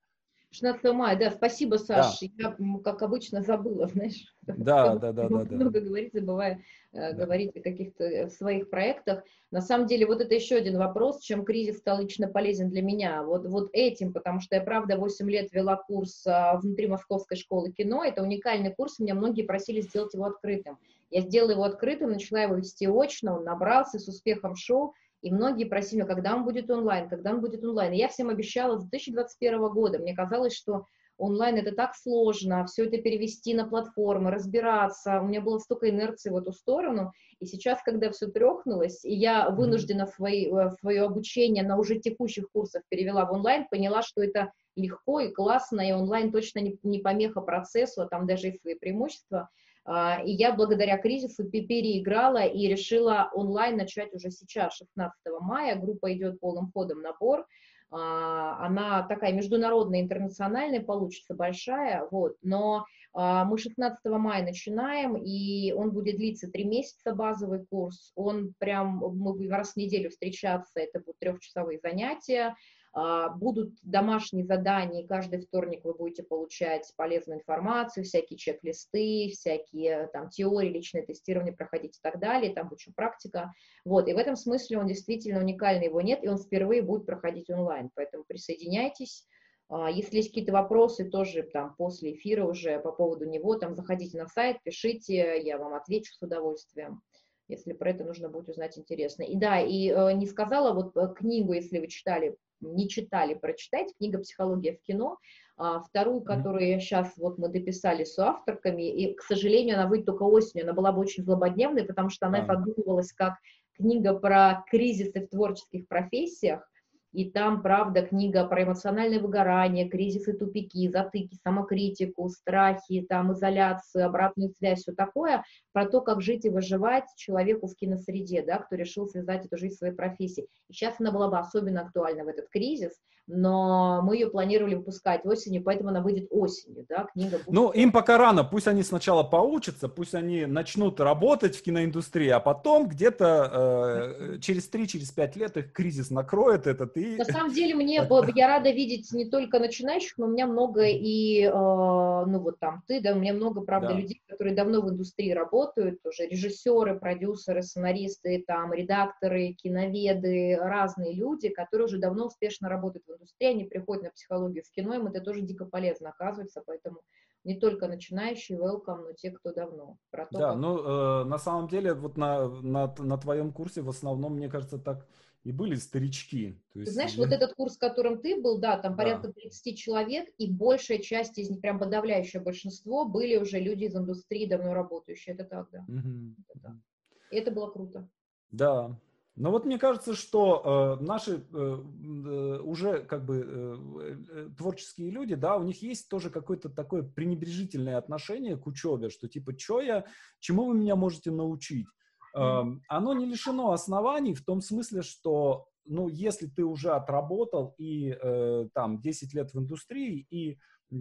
16 мая, да, спасибо, Саш. Да. Я, как обычно, забыла, знаешь. Да, да, да, да. Много да. говорить, забывая э, да. говорить о каких-то э, своих проектах. На самом деле, вот это еще один вопрос, чем кризис стал лично полезен для меня. Вот, вот этим, потому что я, правда, 8 лет вела курс а, внутри Московской школы кино. Это уникальный курс, меня многие просили сделать его открытым. Я сделала его открытым, начала его вести очно, он набрался, с успехом шел. И многие просили, когда он будет онлайн, когда он будет онлайн. И я всем обещала с 2021 года. Мне казалось, что онлайн это так сложно, все это перевести на платформы, разбираться. У меня было столько инерции в эту сторону. И сейчас, когда все трехнулось, и я вынуждена свои, э, свое обучение на уже текущих курсах перевела в онлайн, поняла, что это легко и классно, и онлайн точно не, не помеха процессу, а там даже и свои преимущества. А, и я благодаря кризису переиграла и решила онлайн начать уже сейчас, 16 мая. Группа идет полным ходом набор. А, она такая международная, интернациональная, получится большая, вот. Но А, мы 16 мая начинаем, и он будет длиться три месяца, базовый курс. Он прям, мы раз в неделю встречаться, это будут трехчасовые занятия. А, будут домашние задания, каждый вторник вы будете получать полезную информацию, всякие чек-листы, всякие там теории, личное тестирование проходить и так далее, там еще практика. Вот, и в этом смысле он действительно уникальный, его нет, и он впервые будет проходить онлайн, поэтому присоединяйтесь. А, если есть какие-то вопросы, тоже там после эфира уже по поводу него, там заходите на сайт, пишите, я вам отвечу с удовольствием если про это нужно будет узнать интересно. И да, и э, не сказала, вот э, книгу, если вы читали не читали, прочитайте, книга «Психология в кино», а вторую, которую сейчас вот мы дописали с авторками, и, к сожалению, она выйдет только осенью, она была бы очень злободневной, потому что она а. подумывалась как книга про кризисы в творческих профессиях, и там, правда, книга про эмоциональное выгорание, кризисы, тупики, затыки, самокритику, страхи, там, изоляцию, обратную связь, все такое, про то, как жить и выживать человеку в киносреде, да, кто решил связать эту жизнь своей профессией. И сейчас она была бы особенно актуальна в этот кризис, но мы ее планировали выпускать осенью, поэтому она выйдет осенью, да, книга будет... Ну, им пока рано, пусть они сначала поучатся, пусть они начнут работать в киноиндустрии, а потом где-то э, через 3-5 через лет их кризис накроет этот, и... На самом деле мне, я рада видеть не только начинающих, но у меня много и, э, ну, вот там ты, да, у меня много, правда, да. людей, которые давно в индустрии работают, уже режиссеры, продюсеры, сценаристы, там, редакторы, киноведы, разные люди, которые уже давно успешно работают в индустрии, они приходят на психологию в кино, им это тоже дико полезно оказывается, поэтому не только начинающие welcome, но те, кто давно. Про то, да, как... ну, э, на самом деле, вот на, на, на твоем курсе в основном, мне кажется, так и были старички. То есть, ты знаешь, вот этот курс, в котором ты был, да, там порядка да. 30 человек, и большая часть из них, прям подавляющее большинство, были уже люди из индустрии, давно работающие. Это так, да. Угу. Это, так. И это было круто. Да, но вот мне кажется, что э, наши э, э, уже как бы э, э, творческие люди, да, у них есть тоже какое-то такое пренебрежительное отношение к учебе, что типа, что я, чему вы меня можете научить? Э, оно не лишено оснований в том смысле, что, ну, если ты уже отработал и э, там 10 лет в индустрии, и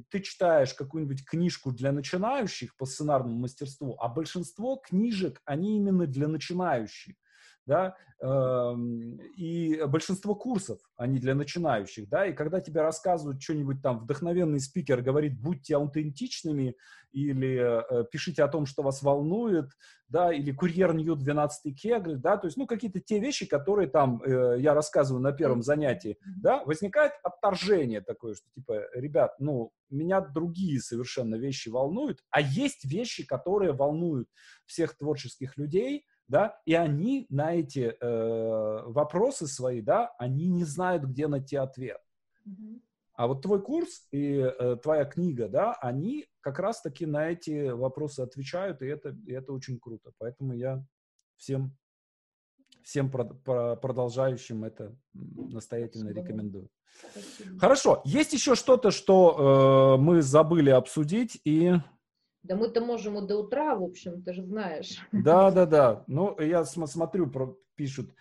ты читаешь какую-нибудь книжку для начинающих по сценарному мастерству, а большинство книжек, они именно для начинающих да, эм, и большинство курсов, они для начинающих, да, и когда тебе рассказывают что-нибудь там, вдохновенный спикер говорит, будьте аутентичными, или э, пишите о том, что вас волнует, да, или курьер Нью 12 кегль, да, то есть, ну, какие-то те вещи, которые там э, я рассказываю на первом занятии, да, возникает отторжение такое, что типа, ребят, ну, меня другие совершенно вещи волнуют, а есть вещи, которые волнуют всех творческих людей, да, и они на эти э, вопросы свои, да, они не знают, где найти ответ. Mm-hmm. А вот твой курс и э, твоя книга, да, они как раз-таки на эти вопросы отвечают, и это, и это очень круто. Поэтому я всем, всем про, про, продолжающим это настоятельно Спасибо. рекомендую. Спасибо. Хорошо, есть еще что-то, что э, мы забыли обсудить и да мы-то можем и до утра, в общем, ты же знаешь. Да, да, да. Ну, я смотрю, пишут.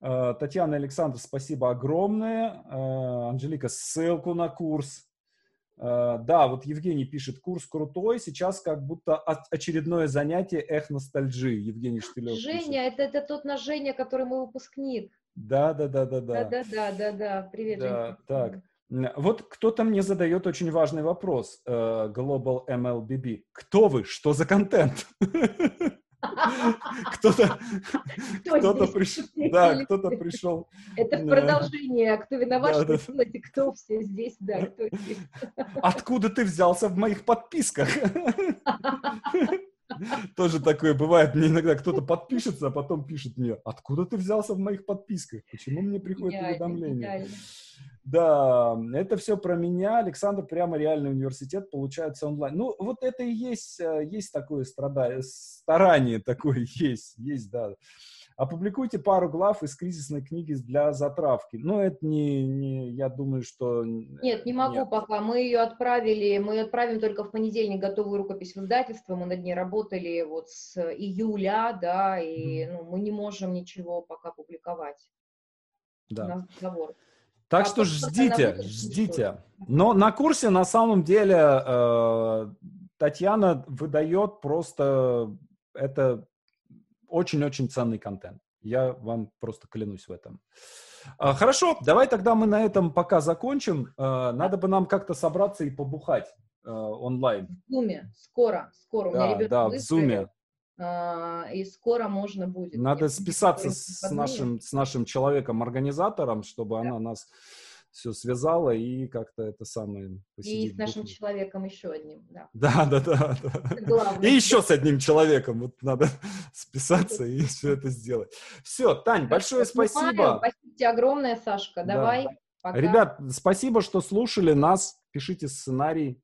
Э, Татьяна Александр, спасибо огромное. Э, Анжелика, ссылку на курс. Э, да, вот Евгений пишет, курс крутой, сейчас как будто очередное занятие эх ностальжи. Евгений Штылев Женя, это, это тот наш Женя, который мой выпускник. Да, да, да, да, да. Да, да, да, да, да. Привет, да, Женя. Так. Вот кто-то мне задает очень важный вопрос. Э, Global MLBB. Кто вы? Что за контент? Кто-то кто пришел. Да, кто-то пришел. Это в продолжение. Кто виноват, что знаете, кто все здесь, да, кто здесь. Откуда ты взялся в моих подписках? Тоже такое бывает. Мне иногда кто-то подпишется, а потом пишет мне, откуда ты взялся в моих подписках? Почему мне приходит уведомление? Да, это все про меня. Александр, прямо реальный университет, получается онлайн. Ну, вот это и есть, э, есть такое страдание, старание такое есть, есть, да. Опубликуйте пару глав из кризисной книги для затравки. Но это не, не я думаю, что... Нет, не могу нет. пока. Мы ее отправили, мы отправим только в понедельник готовую рукопись в издательство. Мы над ней работали вот с июля, да, и ну, мы не можем ничего пока публиковать. Да. У нас договор. Так а что ждите, ждите. Но на курсе на самом деле э, Татьяна выдает просто это очень-очень ценный контент. Я вам просто клянусь в этом. А, хорошо, давай тогда мы на этом пока закончим. А, надо бы нам как-то собраться и побухать а, онлайн. В Зуме, скоро, скоро. У да, меня ребята да, в Зуме. И скоро можно будет. Надо списаться с нашим, с нашим человеком-организатором, чтобы да. она нас все связала и как-то это самое... И с нашим бухнуть. человеком еще одним, да. Да, да, да. да. И еще с одним человеком. Вот надо списаться и все это сделать. Все, Тань, большое спасибо. Спасибо тебе огромное, Сашка. Давай. Пока. Ребят, спасибо, что слушали нас. Пишите сценарий,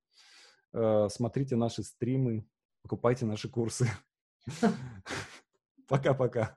э, смотрите наши стримы, покупайте наши курсы. Пока-пока.